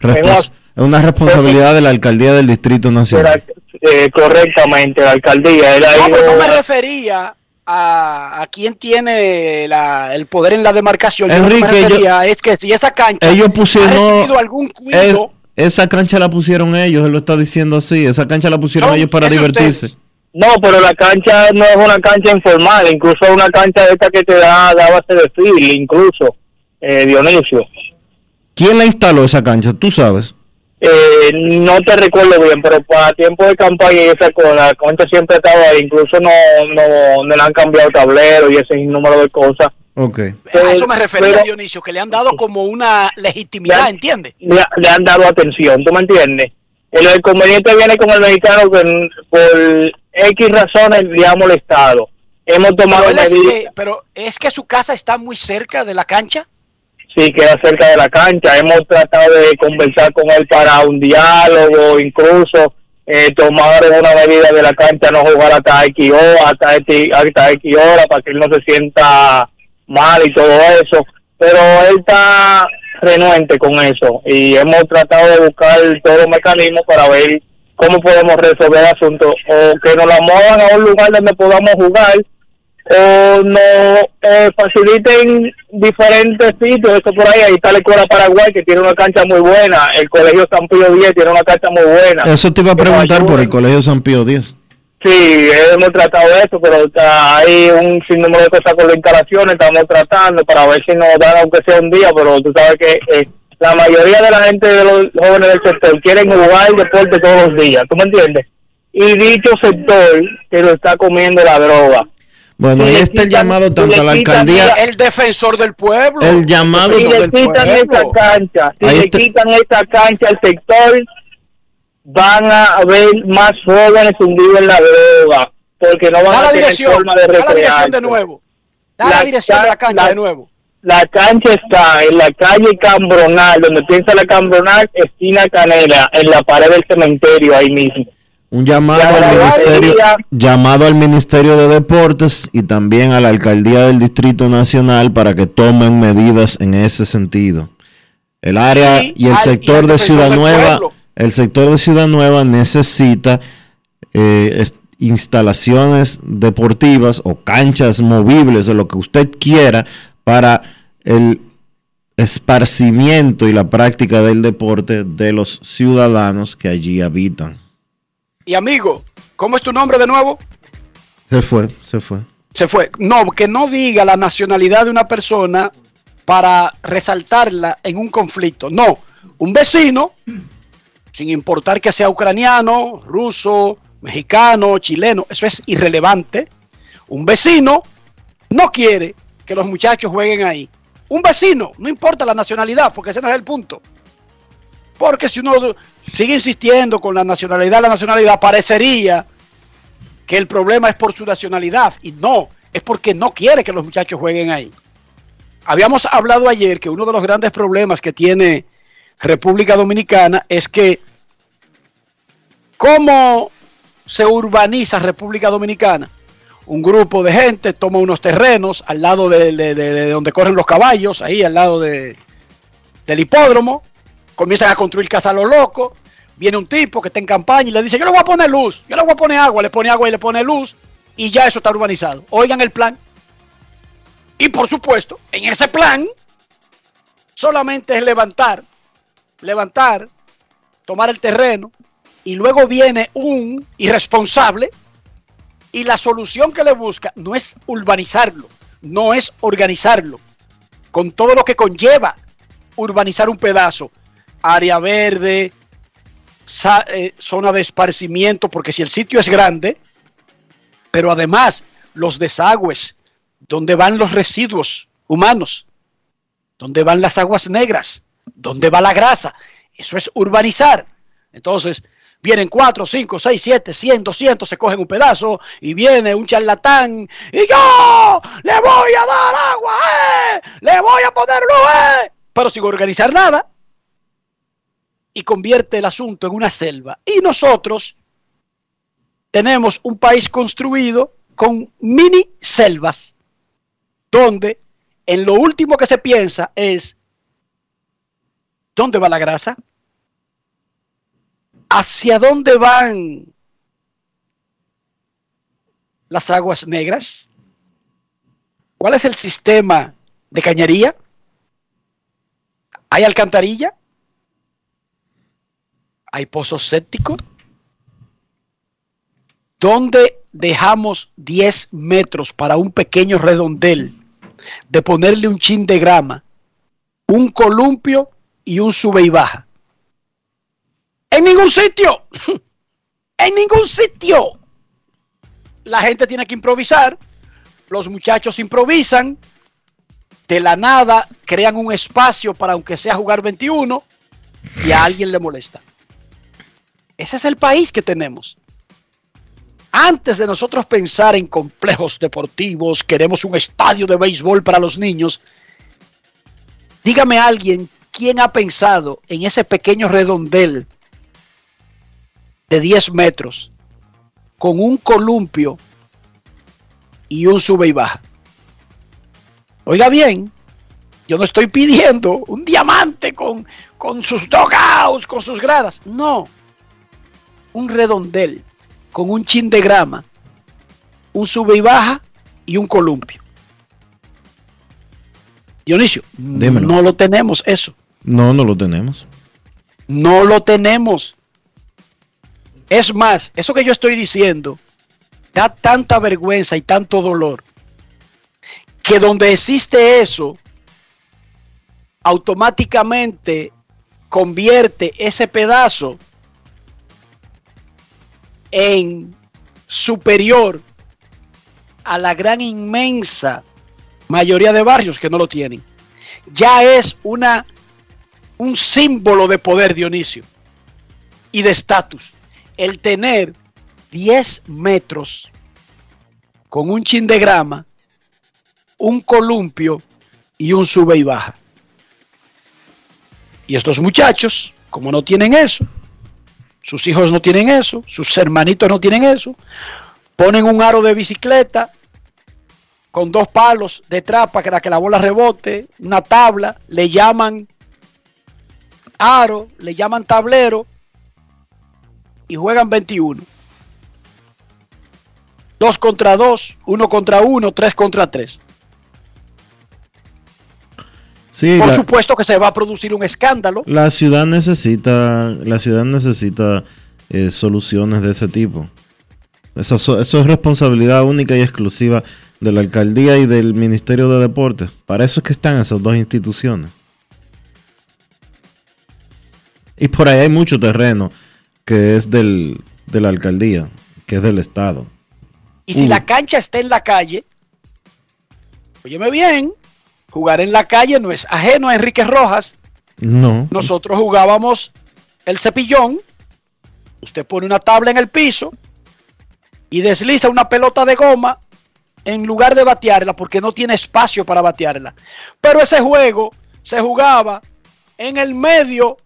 respons- es una responsabilidad de la alcaldía del Distrito Nacional. Eh, correctamente, la alcaldía. Él ha No, pero ido- no me refería a, a quién tiene la- el poder en la demarcación. Enrique, me yo- es que si esa cancha Ellos ha pusieron recibido algún es- cuido, esa cancha la pusieron ellos, él lo está diciendo así, esa cancha la pusieron ellos para divertirse. No, pero la cancha no es una cancha informal, incluso es una cancha de esta que te da, da base de fil, incluso, eh, Dionisio. ¿Quién la instaló esa cancha? Tú sabes. Eh, no te recuerdo bien, pero para tiempo de campaña y esa cosa, la cancha siempre estaba ahí, incluso no, no, no le han cambiado tablero y ese número de cosas. Ok. a eso me refería pero- Dionisio, que le han dado como una legitimidad, ¿entiendes? le, le han dado atención, ¿tú me entiendes? El inconveniente viene con el mexicano que por X razones le ha molestado. Hemos tomado Pero, es medidas, que, pero es que su casa está muy cerca de la cancha. Sí, queda cerca de la cancha. Hemos tratado de conversar con él para un diálogo, incluso eh, tomar una medida de la cancha, no jugar hasta X hora, hasta, X- hasta X hora, para que él no se sienta mal y todo eso. Pero él está renuente con eso y hemos tratado de buscar todos los mecanismos para ver cómo podemos resolver el asunto o que nos la muevan a un lugar donde podamos jugar o nos eh, faciliten diferentes sitios, eso por ahí, ahí está la Escuela Paraguay que tiene una cancha muy buena, el Colegio San Pío X tiene una cancha muy buena. Eso te iba a preguntar por el Colegio San Pío X. Sí, hemos tratado eso, pero está- hay un sinnúmero de cosas con las instalaciones, estamos tratando para ver si nos dan aunque sea un día, pero tú sabes que eh, la mayoría de la gente de los jóvenes del sector quieren jugar deporte todos los días, ¿tú me entiendes? Y dicho sector que lo está comiendo la droga. Bueno, ahí está el llamado tanto a la alcaldía. El defensor del pueblo. El llamado- Si le quitan esa cancha, si Ahí le está- quitan esa cancha al sector, van a haber más jóvenes hundidos en la droga, porque no van Da a tener dirección, forma de da la dirección recrearse. de nuevo. Da la, dirección de la cancha la- de nuevo. La cancha está en la calle Cambronal, donde piensa la Cambronal, esquina Canela, en la pared del cementerio, ahí mismo. Un llamado La al ministerio, llamado al Ministerio de Deportes y también a la alcaldía del Distrito Nacional para que tomen medidas en ese sentido. El área y el y sector de Ciudad Nueva, el sector de Ciudad Nueva necesita eh, es- instalaciones deportivas o canchas movibles o lo que usted quiera para el esparcimiento y la práctica del deporte de los ciudadanos que allí habitan. Y amigo, ¿cómo es tu nombre de nuevo? Se fue, se fue. Se fue. No, que no diga la nacionalidad de una persona para resaltarla en un conflicto. No, un vecino, sin importar que sea ucraniano, ruso, mexicano, chileno, eso es irrelevante. Un vecino no quiere que los muchachos jueguen ahí. Un vecino, no importa la nacionalidad, porque ese no es el punto. Porque si uno sigue insistiendo con la nacionalidad, la nacionalidad parecería que el problema es por su nacionalidad y no, es porque no quiere que los muchachos jueguen ahí. Habíamos hablado ayer que uno de los grandes problemas que tiene República Dominicana es que cómo se urbaniza República Dominicana. Un grupo de gente toma unos terrenos al lado de, de- de- de donde corren los caballos, ahí al lado de- del hipódromo, comienzan a construir casas a lo loco, viene un tipo que está en campaña y le dice, yo le voy a poner luz, yo le voy a poner agua, le pone agua y le pone luz, y ya eso está urbanizado. Oigan el plan. Y por supuesto, en ese plan solamente es levantar, levantar, tomar el terreno, y luego viene un irresponsable y la solución que le busca no es urbanizarlo, no es organizarlo, con todo lo que conlleva urbanizar un pedazo, área verde, eh, zona de esparcimiento, porque si el sitio es grande, pero además los desagües, donde van los residuos humanos, donde van las aguas negras, donde va la grasa, eso es urbanizar. Entonces, vienen 4, 5, 6, 7, 100, 200, se cogen un pedazo y viene un charlatán y yo le voy a dar agua, eh, le voy a poner luz, eh, pero sin organizar nada y convierte el asunto en una selva. Y nosotros tenemos un país construido con mini selvas, donde en lo último que se piensa es, ¿dónde va la grasa? ¿Hacia dónde van las aguas negras? ¿Cuál es el sistema de cañería? ¿Hay alcantarilla? ¿Hay pozos sépticos? ¿Dónde dejamos 10 metros para un pequeño redondel de ponerle un chin de grama, un columpio y un sube y baja? En ningún sitio. En ningún sitio. La gente tiene que improvisar. Los muchachos improvisan. De la nada crean un espacio para aunque sea jugar 21 y a alguien le molesta. Ese es el país que tenemos. Antes de nosotros pensar en complejos deportivos, queremos un estadio de béisbol para los niños, dígame alguien quién ha pensado en ese pequeño redondel de 10 metros con un columpio y un sube y baja. Oiga bien, yo no estoy pidiendo un diamante con, con sus dogouts, con sus gradas. No, un redondel con un chin de grama, un sube y baja y un columpio. Dionisio, Dímelo. no lo tenemos eso. No, no lo tenemos. No lo tenemos. Es más, eso que yo estoy diciendo da tanta vergüenza y tanto dolor que donde existe eso, automáticamente convierte ese pedazo en superior a la gran inmensa mayoría de barrios que no lo tienen. Ya es una un símbolo de poder, Dionisio, y de estatus. El tener 10 metros con un chin de grama, un columpio y un sube y baja. Y estos muchachos, como no tienen eso, sus hijos no tienen eso, sus hermanitos no tienen eso, ponen un aro de bicicleta con dos palos detrás para que la bola rebote, una tabla, le llaman aro, le llaman tablero y juegan 21. dos contra dos, uno contra uno, tres contra tres. Sí, Por la, supuesto que se va a producir un escándalo. la ciudad necesita, la ciudad necesita eh, soluciones de ese tipo. Eso, so- eso es responsabilidad única y exclusiva de la alcaldía y del Ministerio de Deportes. Para eso es que están esas dos instituciones. Y por ahí hay mucho terreno que es del, de la alcaldía, que es del Estado. Y si Uh. la cancha está en la calle, óyeme bien, jugar en la calle no es ajeno a Enrique Rojas. No. Nosotros jugábamos el cepillón. Usted pone una tabla en el piso y desliza una pelota de goma en lugar de batearla porque no tiene espacio para batearla. Pero ese juego se jugaba en el medio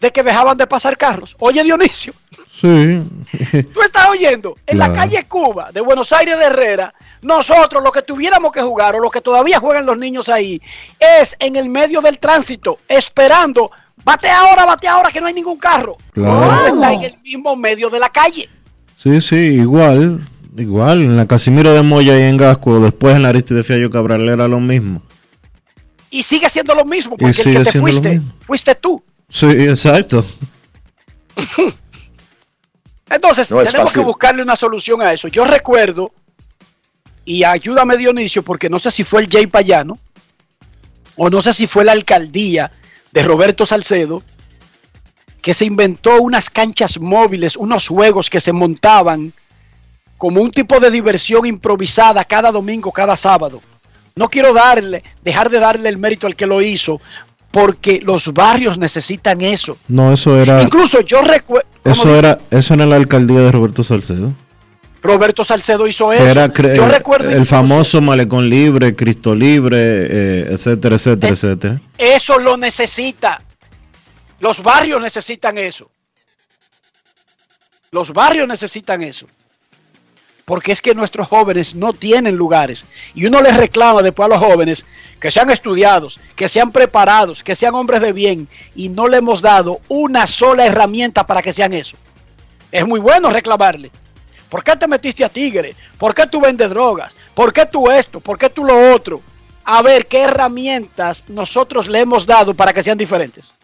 de que dejaban de pasar carros. Oye Dionisio, Sí. tú estás oyendo, en la calle Cuba de Buenos Aires de Herrera, nosotros lo que tuviéramos que jugar o lo que todavía juegan los niños ahí es en el medio del tránsito, esperando, bate ahora, bate ahora que no hay ningún carro. Claro. Está en el mismo medio de la calle. Sí, sí, igual. Igual. En la Casimiro de Moya y en Gasco, después en la Aristide Fiallo Cabral era lo mismo. Y sigue siendo lo mismo, Y porque el sigue que te siendo lo fuiste, mismo. fuiste tú. Sí, exacto. Entonces, No tenemos fácil. que buscarle una solución a eso. Yo recuerdo, y ayúdame Dionisio, porque no sé si fue el Jay Payano, o no sé si fue la alcaldía de Roberto Salcedo, que se inventó unas canchas móviles, unos juegos que se montaban como un tipo de diversión improvisada cada domingo, cada sábado. No quiero darle, dejar de darle el mérito al que lo hizo, porque los barrios necesitan eso. No, eso era. Incluso yo recuerdo. Eso era, eso era la alcaldía de Roberto Salcedo. Roberto Salcedo hizo eso. era Yo recuerdo el incluso- famoso malecón libre, Cristo libre, eh, etcétera, etcétera, etcétera. Eso lo necesita. Los barrios necesitan eso. Los barrios necesitan eso. Porque es que nuestros jóvenes no tienen lugares. Y uno les reclama después a los jóvenes que sean estudiados, que sean preparados, que sean hombres de bien. Y no le hemos dado una sola herramienta para que sean eso. Es muy bueno reclamarle. ¿Por qué te metiste a Tigre? ¿Por qué tú vendes drogas? ¿Por qué tú esto? ¿Por qué tú lo otro? A ver qué herramientas nosotros le hemos dado para que sean diferentes.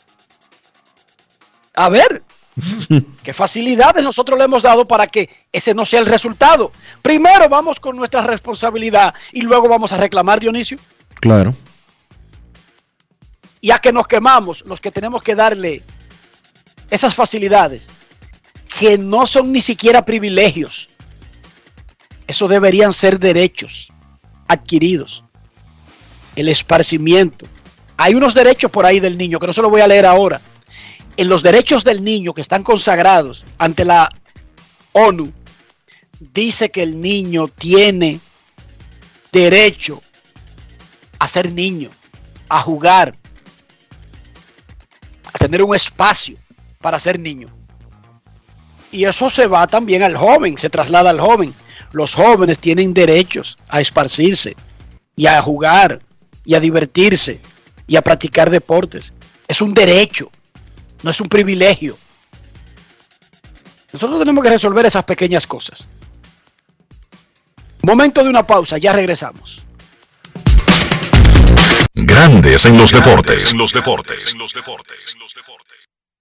A ver, qué facilidades nosotros le hemos dado para que ese no sea el resultado. Primero vamos con nuestra responsabilidad y luego vamos a reclamar, Dionisio. Claro. Y a que nos quemamos, los que tenemos que darle esas facilidades, que no son ni siquiera privilegios. Eso deberían ser derechos adquiridos. El esparcimiento. Hay unos derechos por ahí del niño que no se lo voy a leer ahora. En los derechos del niño que están consagrados ante la ONU, dice que el niño tiene derecho a ser niño, a jugar, a tener un espacio para ser niño. Y eso se va también al joven, se traslada al joven. Los jóvenes tienen derechos a esparcirse y a jugar y a divertirse y a practicar deportes. Es un derecho, no es un privilegio. Nosotros tenemos que resolver esas pequeñas cosas. Momento de una pausa, ya regresamos. Grandes en los deportes. En los deportes.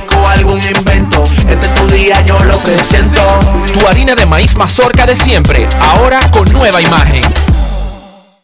algún invento. Este es tu día, yo lo que siento. Tu harina de maíz mazorca de siempre, ahora con nueva imagen.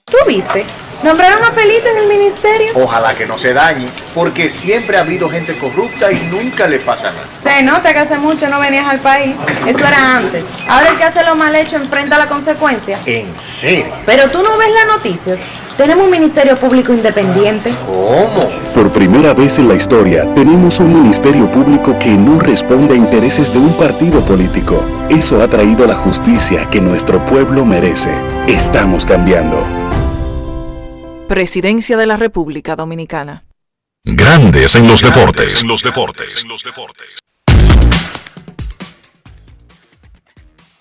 ¿Tú viste? Nombraron a Felito en el ministerio. Ojalá que no se dañe, porque siempre ha habido gente corrupta y nunca le pasa nada. Se nota que hace mucho no venías al país. Eso era antes. Ahora el que hace lo mal hecho enfrenta la consecuencia. ¿En serio? Pero tú no ves las noticias. Tenemos un Ministerio Público Independiente. ¿Cómo? Por primera vez en la historia, tenemos un ministerio público que no responde a intereses de un partido político. Eso ha traído la justicia que nuestro pueblo merece. Estamos cambiando. Presidencia de la República Dominicana. Grandes en los deportes. En los deportes.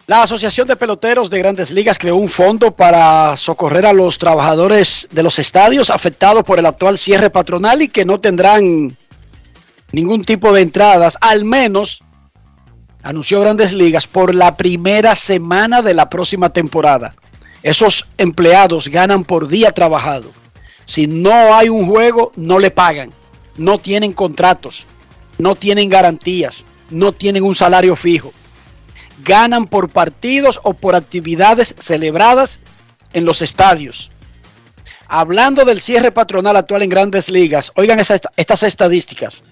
La Asociación de Peloteros de Grandes Ligas creó un fondo para socorrer a los trabajadores de los estadios afectados por el actual cierre patronal y que no tendrán ningún tipo de entradas, al menos, anunció Grandes Ligas, por la primera semana de la próxima temporada. Esos empleados ganan por día trabajado. Si no hay un juego, no le pagan. No tienen contratos, no tienen garantías, no tienen un salario fijo ganan por partidos o por actividades celebradas en los estadios. Hablando del cierre patronal actual en grandes ligas, oigan estas estadísticas.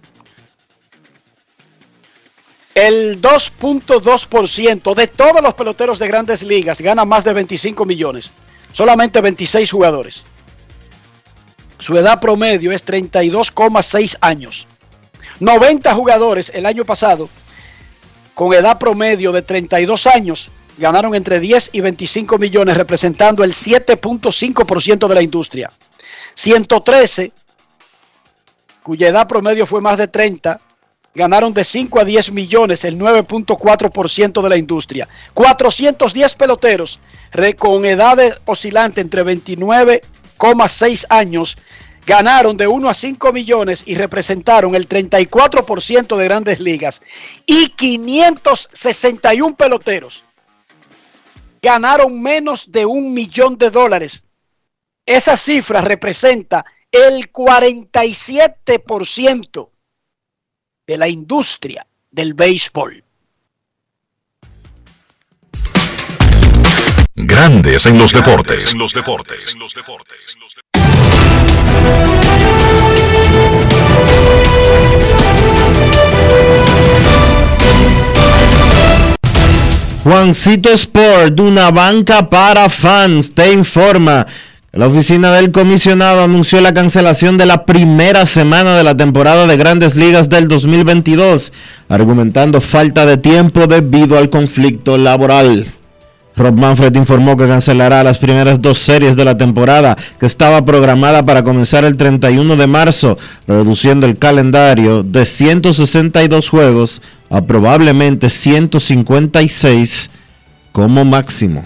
El 2.2% de todos los peloteros de grandes ligas gana más de 25 millones. Solamente 26 jugadores. Su edad promedio es 32,6 años. 90 jugadores el año pasado con edad promedio de 32 años ganaron entre 10 y 25 millones, representando el 7.5% de la industria. 113, cuya edad promedio fue más de 30, ganaron de 5 a 10 millones, el 9.4% de la industria. 410 peloteros con edad oscilante entre 29,6 años ganaron de 1 a 5 millones y representaron el 34% de grandes ligas. Y 561 peloteros ganaron menos de un millón de dólares. Esa cifra representa el 47% de la industria del béisbol. Grandes en los deportes. En los deportes. En los deportes. Juancito Sport, una banca para fans, te informa. La oficina del comisionado anunció la cancelación de la primera semana de la temporada de grandes ligas del 2022, argumentando falta de tiempo debido al conflicto laboral. Rob Manfred informó que cancelará las primeras dos series de la temporada, que estaba programada para comenzar el 31 de marzo, reduciendo el calendario de 162 juegos a probablemente 156 como máximo.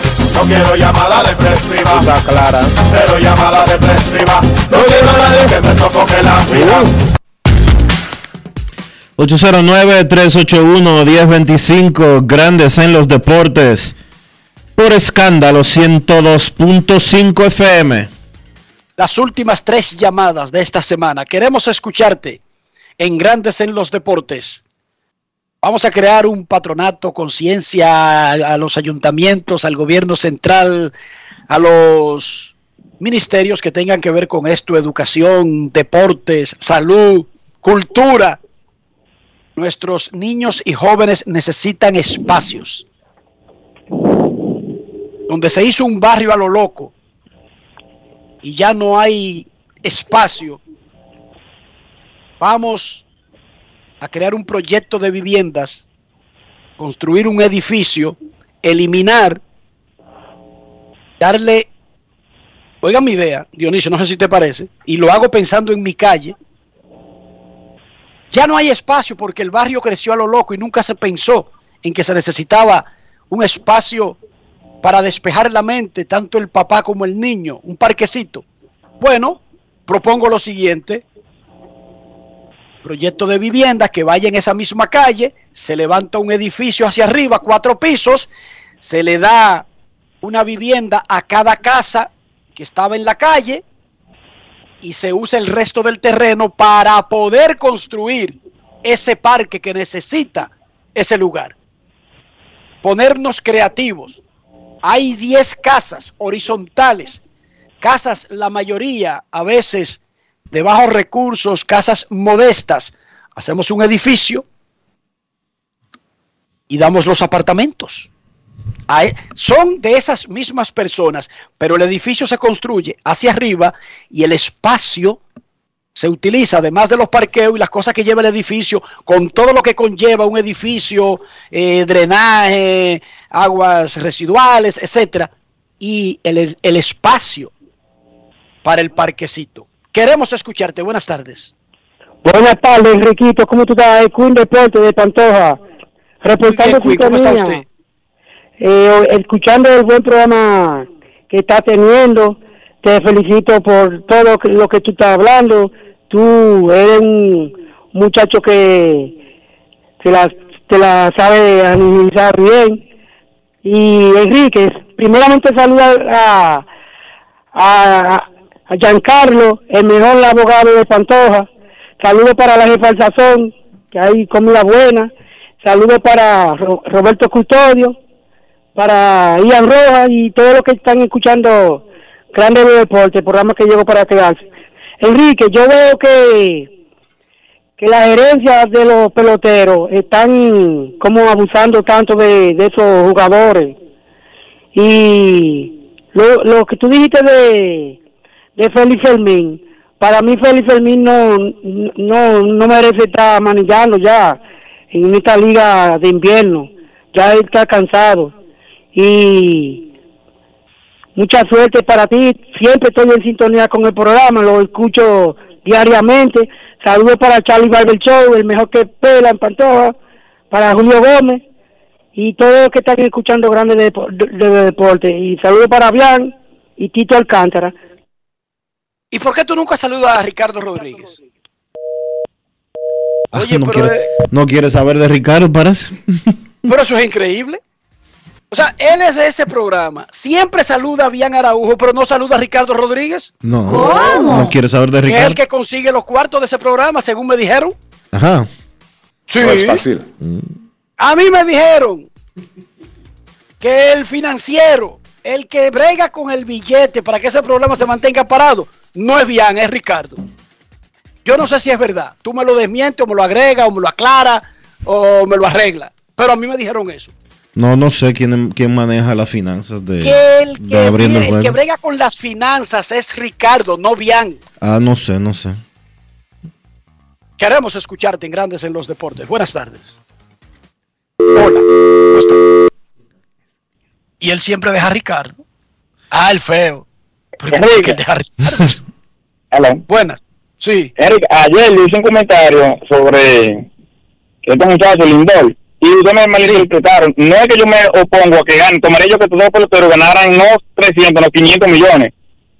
No quiero llamada depresiva. Está clara. Cero llamada depresiva. No quiero a nadie que me sofoque la vida. 809-381-1025, Grandes en los Deportes, por escándalo 102.5 FM. Las últimas tres llamadas de esta semana. Queremos escucharte en Grandes en los Deportes. Vamos a crear un patronato, conciencia a, los ayuntamientos, al gobierno central, a los ministerios que tengan que ver con esto, educación, deportes, salud, cultura. Nuestros niños y jóvenes necesitan espacios donde se hizo un barrio a lo loco y ya no hay espacio. Vamos a crear un proyecto de viviendas, construir un edificio eliminar, darle, oiga mi idea, Dionisio, no sé si te parece, y lo hago pensando en mi calle, ya no hay espacio porque el barrio creció a lo loco y nunca se pensó en que se necesitaba un espacio para despejar la mente, tanto el papá como el niño, un parquecito. Bueno, propongo lo siguiente, proyecto de vivienda que vaya en esa misma calle, se levanta un edificio hacia arriba, cuatro pisos, se le da una vivienda a cada casa que estaba en la calle y se usa el resto del terreno para poder construir ese parque que necesita ese lugar. Ponernos creativos. Hay 10 casas horizontales, casas la mayoría a veces de bajos recursos, casas modestas. Hacemos un edificio y damos los apartamentos. E- son de esas mismas personas, pero el edificio se construye hacia arriba y el espacio se utiliza, además de los parqueos y las cosas que lleva el edificio, con todo lo que conlleva un edificio, eh, drenaje, aguas residuales, etcétera, y el, el espacio para el parquecito. Queremos escucharte. Buenas tardes. Buenas tardes, Enriquito. ¿Cómo tú estás? Queen Deporte de Pantoja. Reportando bien, ¿cómo está usted? Eh, escuchando el buen programa que está teniendo. Te felicito por todo lo que tú estás hablando. Tú eres un muchacho que te la, te la sabe analizar bien. Y Enrique, primeramente saluda a, a, a Giancarlo, el mejor abogado de Pantoja. Saludos para la jefa sazón, que hay comida buena. Saludos para Ro- Roberto Custodio, para Ian Rojas y todos los que están escuchando Grande de Deporte, programa que llegó para quedarse. Enrique, yo veo que, que las gerencias de los peloteros están como abusando tanto de, de esos jugadores. Y lo, lo que tú dijiste de, de Félix Fermín, para mí Félix Fermín no, no, no merece estar manejando ya en esta liga de invierno. Ya está cansado. Y mucha suerte para ti. Siempre estoy en sintonía con el programa, lo escucho diariamente. Saludos para Charlie Barber Show, el mejor que pela en Pantoja, para Julio Gómez y todos los que están escuchando grandes de- de deporte. Y saludos para Bian y Tito Alcántara. ¿Y por qué tú nunca saludas a Ricardo Rodríguez? Ah, Oye, no, pero, quiere, eh, no quiere saber de Ricardo, parece. pero eso es increíble. O sea, él es de ese programa. Siempre saluda a Bian Araujo, pero no saluda a Ricardo Rodríguez. No, no quiere saber de Que es el Ricardo. que consigue los cuartos de ese programa, según me dijeron. Ajá. Sí. No es fácil. A mí me dijeron que el financiero, el que brega con el billete para que ese programa se mantenga parado, no es Bian, es Ricardo. Yo no sé si es verdad. Tú me lo desmientes o me lo agrega o me lo aclara o me lo arregla. Pero a mí me dijeron eso. No, no sé quién, quién maneja las finanzas de, Que el de que, abriendo el el que brega con las finanzas es Ricardo, no Bian. Ah, no sé, no sé. Queremos escucharte en Grandes en los Deportes. Buenas tardes. Hola. Y él siempre deja a Ricardo. Ah, el feo. Pero ¿por qué él deja a Ricardo? Buenas. Sí. Eric, ayer le hice un comentario sobre este muchacho Lindor y ustedes me malinterpretaron. No es que yo me opongo a que gane, tomaré yo que todos los peloteros ganaran no 300, no 500 millones.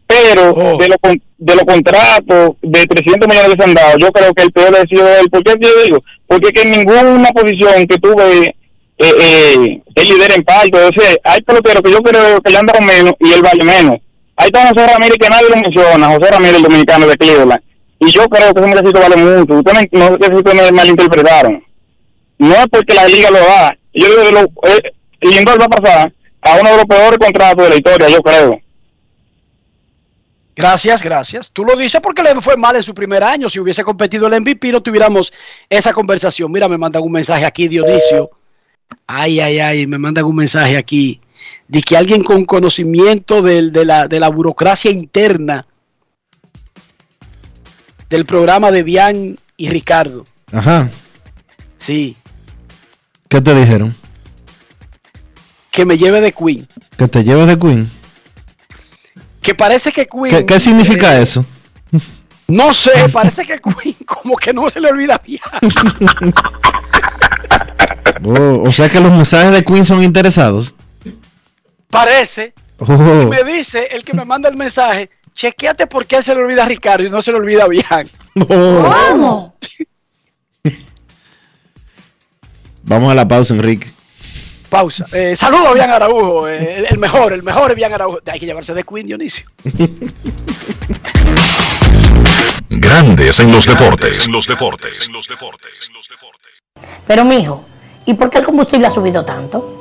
Pero Oh. de, los de los contratos de 300 millones que se han dado, yo creo que el peor ha sido él. ¿Por qué yo digo? Porque que en ninguna posición que tuve eh, eh, el líder en parte. O sea, hay peloteros que yo creo que le han dado menos y él vale menos. Ahí está José Ramírez, que nadie lo menciona, José Ramírez, el dominicano de Cleveland. Y yo creo que ese muchachito vale mucho. Ustedes me- no sé si me malinterpretaron. No es porque la liga lo da. Yo digo que lo, eh, Lindor va a pasar a uno de los peores contratos de la historia, yo creo. Gracias, gracias. Tú lo dices porque le fue mal en su primer año. Si hubiese competido el MVP, no tuviéramos esa conversación. Mira, me mandan un mensaje aquí, Dionisio. Ay, ay, ay, me mandan un mensaje aquí. De que alguien con conocimiento del- de, la, de la burocracia interna del programa de Bian y Ricardo. Ajá. Sí. ¿Qué te dijeron? que me lleve de Queen. Que te lleves de Queen. Que parece que Queen. ¿Qué, qué significa eh, eso? No sé, parece que Queen como que no se le olvida bien. Oh, o sea que los mensajes de Queen son interesados. Parece. Oh. Y me dice el que me manda el mensaje, chequeate por qué se le olvida a Ricardo y no se le olvida bien. Oh. Vamos a la pausa, Enrique. Pausa. Eh, saludo a Bian Araujo, eh, el, el mejor, el mejor es Bian Araujo. Hay que llevarse de Queen, Dionisio. Grandes en los deportes. En los deportes. En los deportes. Pero mijo, ¿y por qué el combustible ha subido tanto?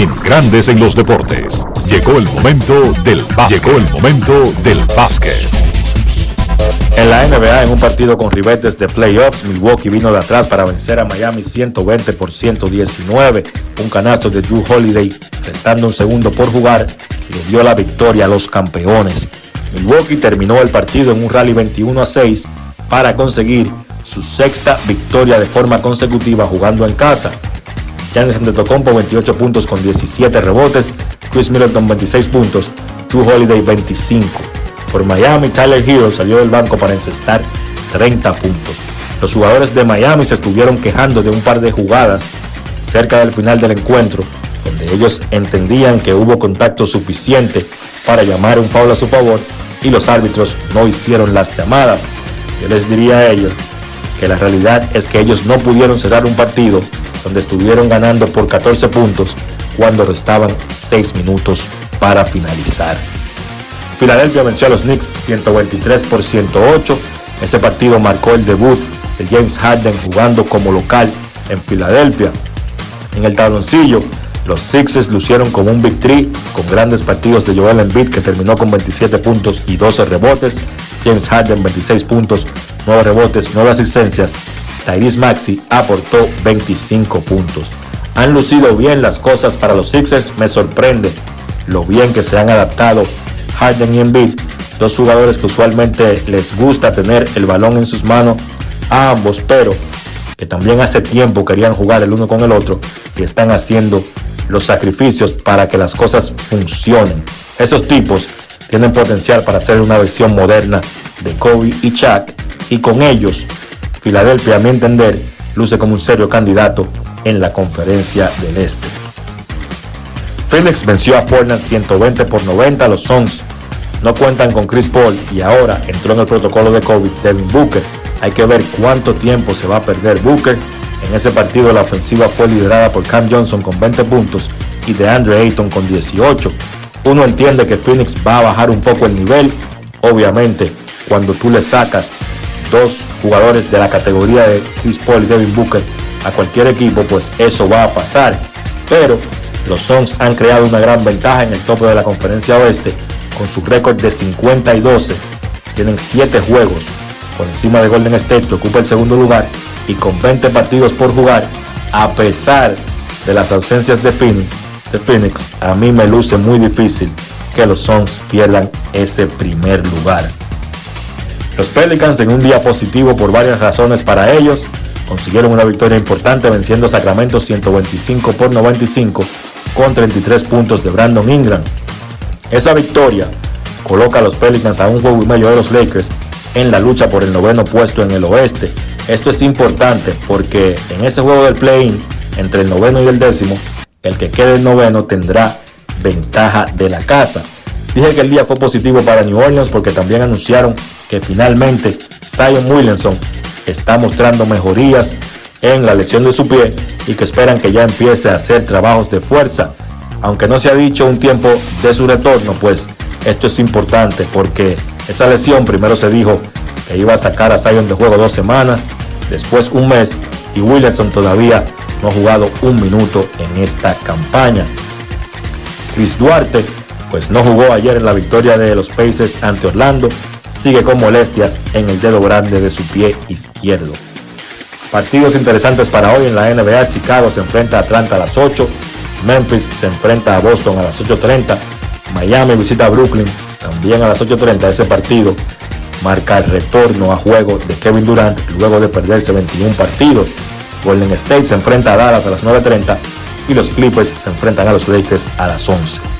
En Grandes en los deportes. Llegó el momento del básquet. Llegó el momento del básquet. En la NBA, en un partido con ribetes de playoffs, Milwaukee vino de atrás para vencer a Miami 120 por 119. Un canasto de Drew Holiday, restando un segundo por jugar, le dio la victoria a los campeones. Milwaukee terminó el partido en un rally 21 a 6 para conseguir su sexta victoria de forma consecutiva jugando en casa. Giannis Antetokounmpo 28 puntos con 17 rebotes, Chris Middleton 26 puntos, Drew Holiday 25. Por Miami, Tyler Hero salió del banco para encestar 30 puntos. Los jugadores de Miami se estuvieron quejando de un par de jugadas cerca del final del encuentro, donde ellos entendían que hubo contacto suficiente para llamar un foul a su favor y los árbitros no hicieron las llamadas. Yo les diría a ellos que la realidad es que ellos no pudieron cerrar un partido donde estuvieron ganando por 14 puntos cuando restaban 6 minutos para finalizar. Filadelfia venció a los Knicks 123 por 108. Ese partido marcó el debut de James Harden jugando como local en Filadelfia. En el tabloncillo, los Sixers lucieron como un Big Three con grandes partidos de Joel Embiid que terminó con 27 puntos y 12 rebotes. James Harden 26 puntos, 9 rebotes, 9 asistencias. Tyrese Maxi aportó 25 puntos. Han lucido bien las cosas para los Sixers, me sorprende lo bien que se han adaptado Harden y Embiid, dos jugadores que usualmente les gusta tener el balón en sus manos a ambos, pero que también hace tiempo querían jugar el uno con el otro y están haciendo los sacrificios para que las cosas funcionen. Esos tipos tienen potencial para ser una versión moderna de Kobe y Shaq y con ellos Filadelfia, a mi entender, luce como un serio candidato en la conferencia del Este. Phoenix venció a Portland 120 por 90. Los Suns no cuentan con Chris Paul y ahora entró en el protocolo de COVID Devin Booker. Hay que ver cuánto tiempo se va a perder Booker. En ese partido la ofensiva fue liderada por Cam Johnson con 20 puntos y de Andre Ayton con 18. Uno entiende que Phoenix va a bajar un poco el nivel. Obviamente, cuando tú le sacas dos jugadores de la categoría de Chris Paul y Devin Booker a cualquier equipo, pues eso va a pasar. Pero los Suns han creado una gran ventaja en el tope de la conferencia oeste con su récord de 50 y 12. Tienen 7 juegos por encima de Golden State que ocupa el segundo lugar y con 20 partidos por jugar a pesar de las ausencias de Phoenix, de Phoenix a mí me luce muy difícil que los Suns pierdan ese primer lugar. Los Pelicans en un día positivo por varias razones para ellos consiguieron una victoria importante venciendo a Sacramento 125 por 95 con 33 puntos de Brandon Ingram. Esa victoria coloca a los Pelicans a un juego y medio de los Lakers en la lucha por el noveno puesto en el oeste. Esto es importante porque en ese juego del play-in, entre el noveno y el décimo, el que quede el noveno tendrá ventaja de la casa. Dije que el día fue positivo para New Orleans porque también anunciaron que finalmente Zion Williamson está mostrando mejorías en la lesión de su pie y que esperan que ya empiece a hacer trabajos de fuerza. Aunque no se ha dicho un tiempo de su retorno, pues esto es importante porque esa lesión primero se dijo que iba a sacar a Zion de juego dos semanas, después un mes y Williamson todavía no ha jugado un minuto en esta campaña. Chris Duarte pues no jugó ayer en la victoria de los Pacers ante Orlando, sigue con molestias en el dedo grande de su pie izquierdo. Partidos interesantes para hoy en la NBA, Chicago se enfrenta a Atlanta a las 8, Memphis se enfrenta a Boston a las 8.30, Miami visita a Brooklyn también a las 8.30 ese partido marca el retorno a juego de Kevin Durant luego de perderse 21 partidos. Golden State se enfrenta a Dallas a las 9.30 y los Clippers se enfrentan a los Lakers a las 11.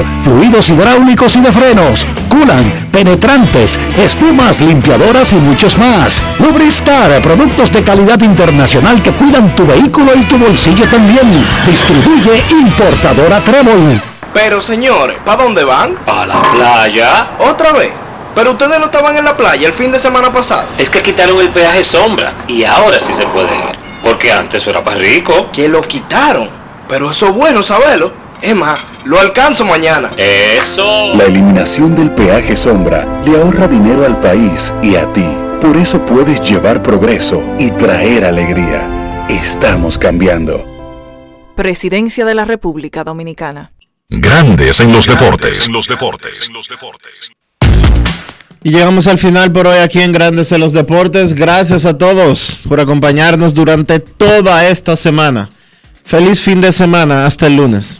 fluidos hidráulicos y de frenos, culan, penetrantes, espumas, limpiadoras y muchos más. Lubristar, productos de calidad internacional que cuidan tu vehículo y tu bolsillo también. Distribuye importadora Trébol. Pero señores, ¿para dónde van? A la playa. ¿Otra vez? Pero ustedes no estaban en la playa el fin de semana pasado. Es que quitaron el peaje sombra y ahora sí se puede ir. Porque antes era para rico. Que lo quitaron. Pero eso es bueno saberlo. Es más, lo alcanzo mañana. Eso. La eliminación del peaje sombra le ahorra dinero al país y a ti. Por eso puedes llevar progreso y traer alegría. Estamos cambiando. Presidencia de la República Dominicana. Grandes en los deportes. En los deportes. En los deportes. Y llegamos al final por hoy aquí en Grandes en los Deportes. Gracias a todos por acompañarnos durante toda esta semana. Feliz fin de semana. Hasta el lunes.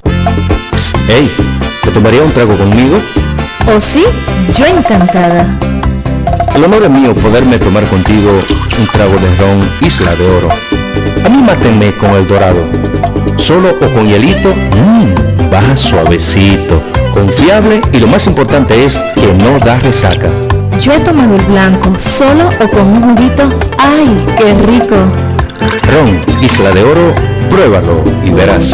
Hey, ¿te tomaría un trago conmigo? ¿O sí? Yo encantada. El honor es mío poderme tomar contigo un trago de ron Isla de Oro. A mí mátenme con el dorado. Solo o con hielito, mmm, baja suavecito, confiable y lo más importante es que no da resaca. Yo he tomado el blanco, solo o con un juguito. ¡Ay, qué rico! Ron Isla de Oro, pruébalo y verás.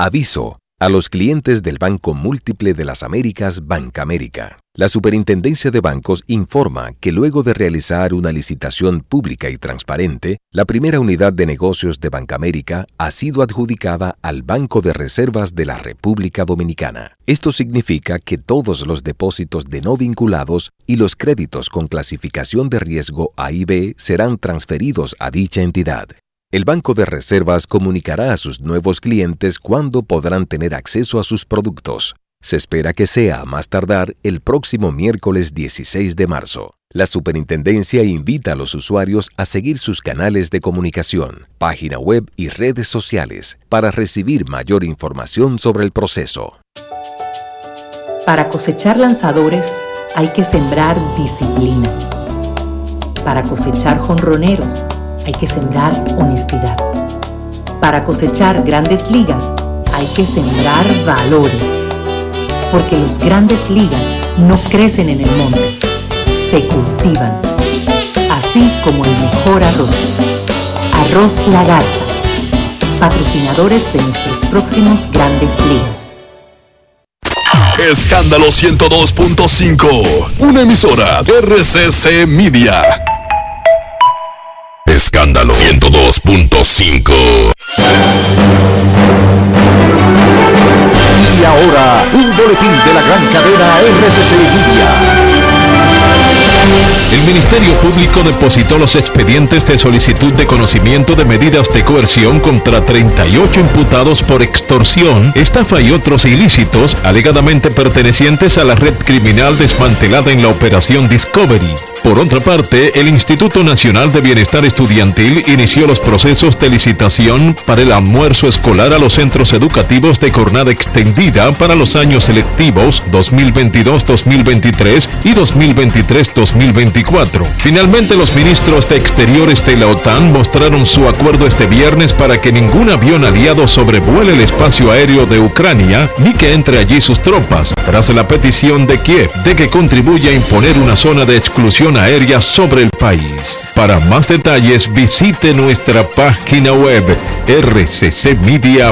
Aviso a los clientes del Banco Múltiple de las Américas, Bancamérica. La Superintendencia de Bancos informa que luego de realizar una licitación pública y transparente, la primera unidad de negocios de Bancamérica ha sido adjudicada al Banco de Reservas de la República Dominicana. Esto significa que todos los depósitos de no vinculados y los créditos con clasificación de riesgo A y B serán transferidos a dicha entidad. El Banco de Reservas comunicará a sus nuevos clientes cuándo podrán tener acceso a sus productos. Se espera que sea a más tardar el próximo miércoles 16 de marzo. La superintendencia invita a los usuarios a seguir sus canales de comunicación, página web y redes sociales para recibir mayor información sobre el proceso. Para cosechar lanzadores hay que sembrar disciplina. Para cosechar jonroneros hay que sembrar honestidad. Para cosechar grandes ligas hay que sembrar valores. Porque los grandes ligas no crecen en el monte, se cultivan, así como el mejor arroz. Arroz La Garza, patrocinadores de nuestros próximos grandes ligas. Escándalo 102.5, una emisora RCC Media. Escándalo 102.5. Y ahora, un boletín de la gran cadena RCC Media. El Ministerio Público depositó los expedientes de solicitud de conocimiento de medidas de coerción contra 38 imputados por extorsión, estafa y otros ilícitos alegadamente pertenecientes a la red criminal desmantelada en la operación Discovery. Por otra parte, el Instituto Nacional de Bienestar Estudiantil inició los procesos de licitación para el almuerzo escolar a los centros educativos de jornada extendida para los años selectivos 2022-2023 y 2023-2024. Finalmente, los ministros de Exteriores de la OTAN mostraron su acuerdo este viernes para que ningún avión aliado sobrevuele el espacio aéreo de Ucrania ni que entre allí sus tropas, tras la petición de Kiev de que contribuya a imponer una zona de exclusión aérea sobre el país. Para más detalles visite nuestra página web rccmedia.com.do.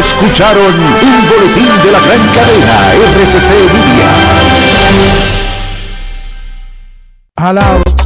Escucharon un boletín de la gran cadena RCC Media. Jalao.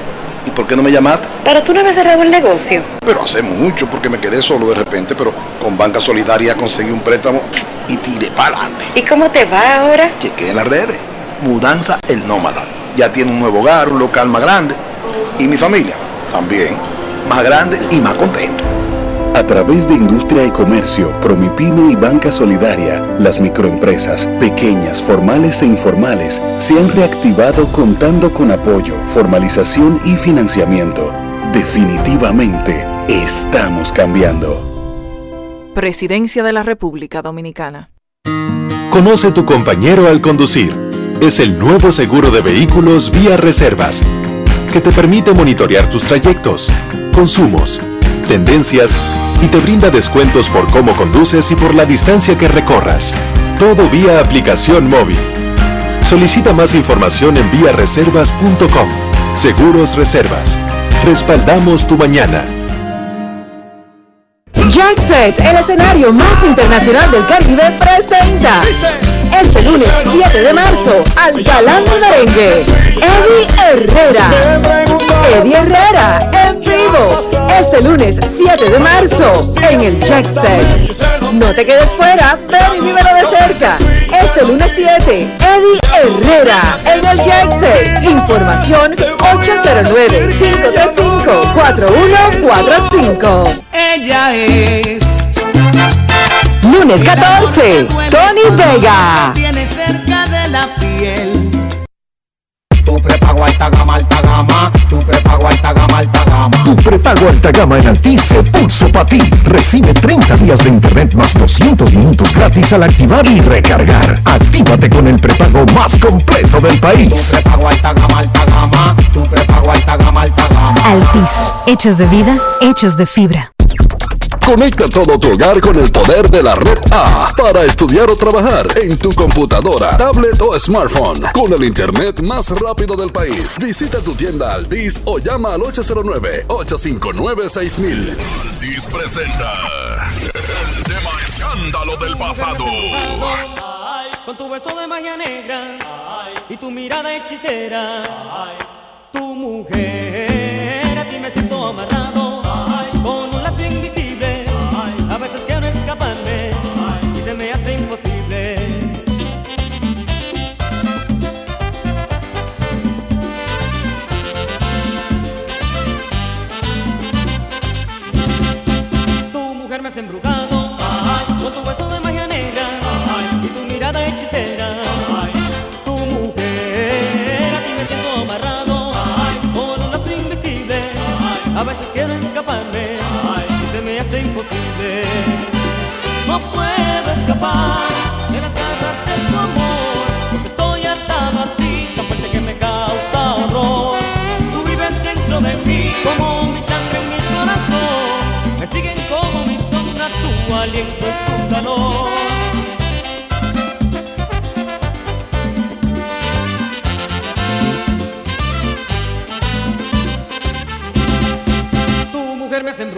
¿Y por qué no me llamaste? Pero tú no habías cerrado el negocio. Pero hace mucho, porque me quedé solo de repente, pero con Banca Solidaria conseguí un préstamo y tiré para adelante. ¿Y cómo te va ahora? Chequé en las redes. Mudanza El Nómada. Ya tiene un nuevo hogar, un local más grande. Y mi familia también. Más grande y más contento. A través de Industria y Comercio, Promipyme y Banca Solidaria, las microempresas, pequeñas, formales e informales, se han reactivado contando con apoyo, formalización y financiamiento. Definitivamente, estamos cambiando. Presidencia de la República Dominicana. Conoce tu compañero al conducir. Es el nuevo seguro de vehículos vía reservas, que te permite monitorear tus trayectos, consumos, tendencias y te brinda descuentos por cómo conduces y por la distancia que recorras. Todo vía aplicación móvil. Solicita más información en viareservas.com. Seguros Reservas. Respaldamos tu mañana. Jackset, el escenario más internacional del Caribe, presenta este lunes 7 de marzo al galán merengue, Eddie Herrera. Eddie Herrera en vivo este lunes 7 de marzo en el Jackset. No te quedes fuera, ven y vívelo de cerca. Este lunes 7, Eddie Herrera en el Jackset. Información 809-535-4145. Ella es. Lunes 14, Tony Vega. Tiene cerca de la piel. Tu prepago alta gama, alta gama. Tu prepago alta gama, alta gama. Tu prepago alta gama en Altis se puso para ti. Recibe 30 días de internet más 200 minutos gratis al activar y recargar. Actívate con el prepago más completo del país. Tu prepago alta gama, alta gama. Tu prepago alta gama, alta gama. Altis, hechos de vida, hechos de fibra. Conecta todo tu hogar con el poder de la red A para estudiar o trabajar en tu computadora, tablet o smartphone con el internet más rápido del país. Visita tu tienda Altis o llama al 809-859-6000. Altis presenta el tema escándalo del pasado. Con tu beso de magia negra y tu mirada hechicera, tu mujer, a ti me siento amarrado no puedo escapar de las garras de tu amor, porque estoy atado a ti, tan fuerte que me causa horror. Tú vives dentro de mí como mi sangre en mi corazón, me siguen como mis sombras, tu aliento es tu calor. me hacen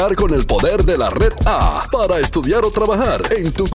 con el poder de la red A para estudiar o trabajar en tu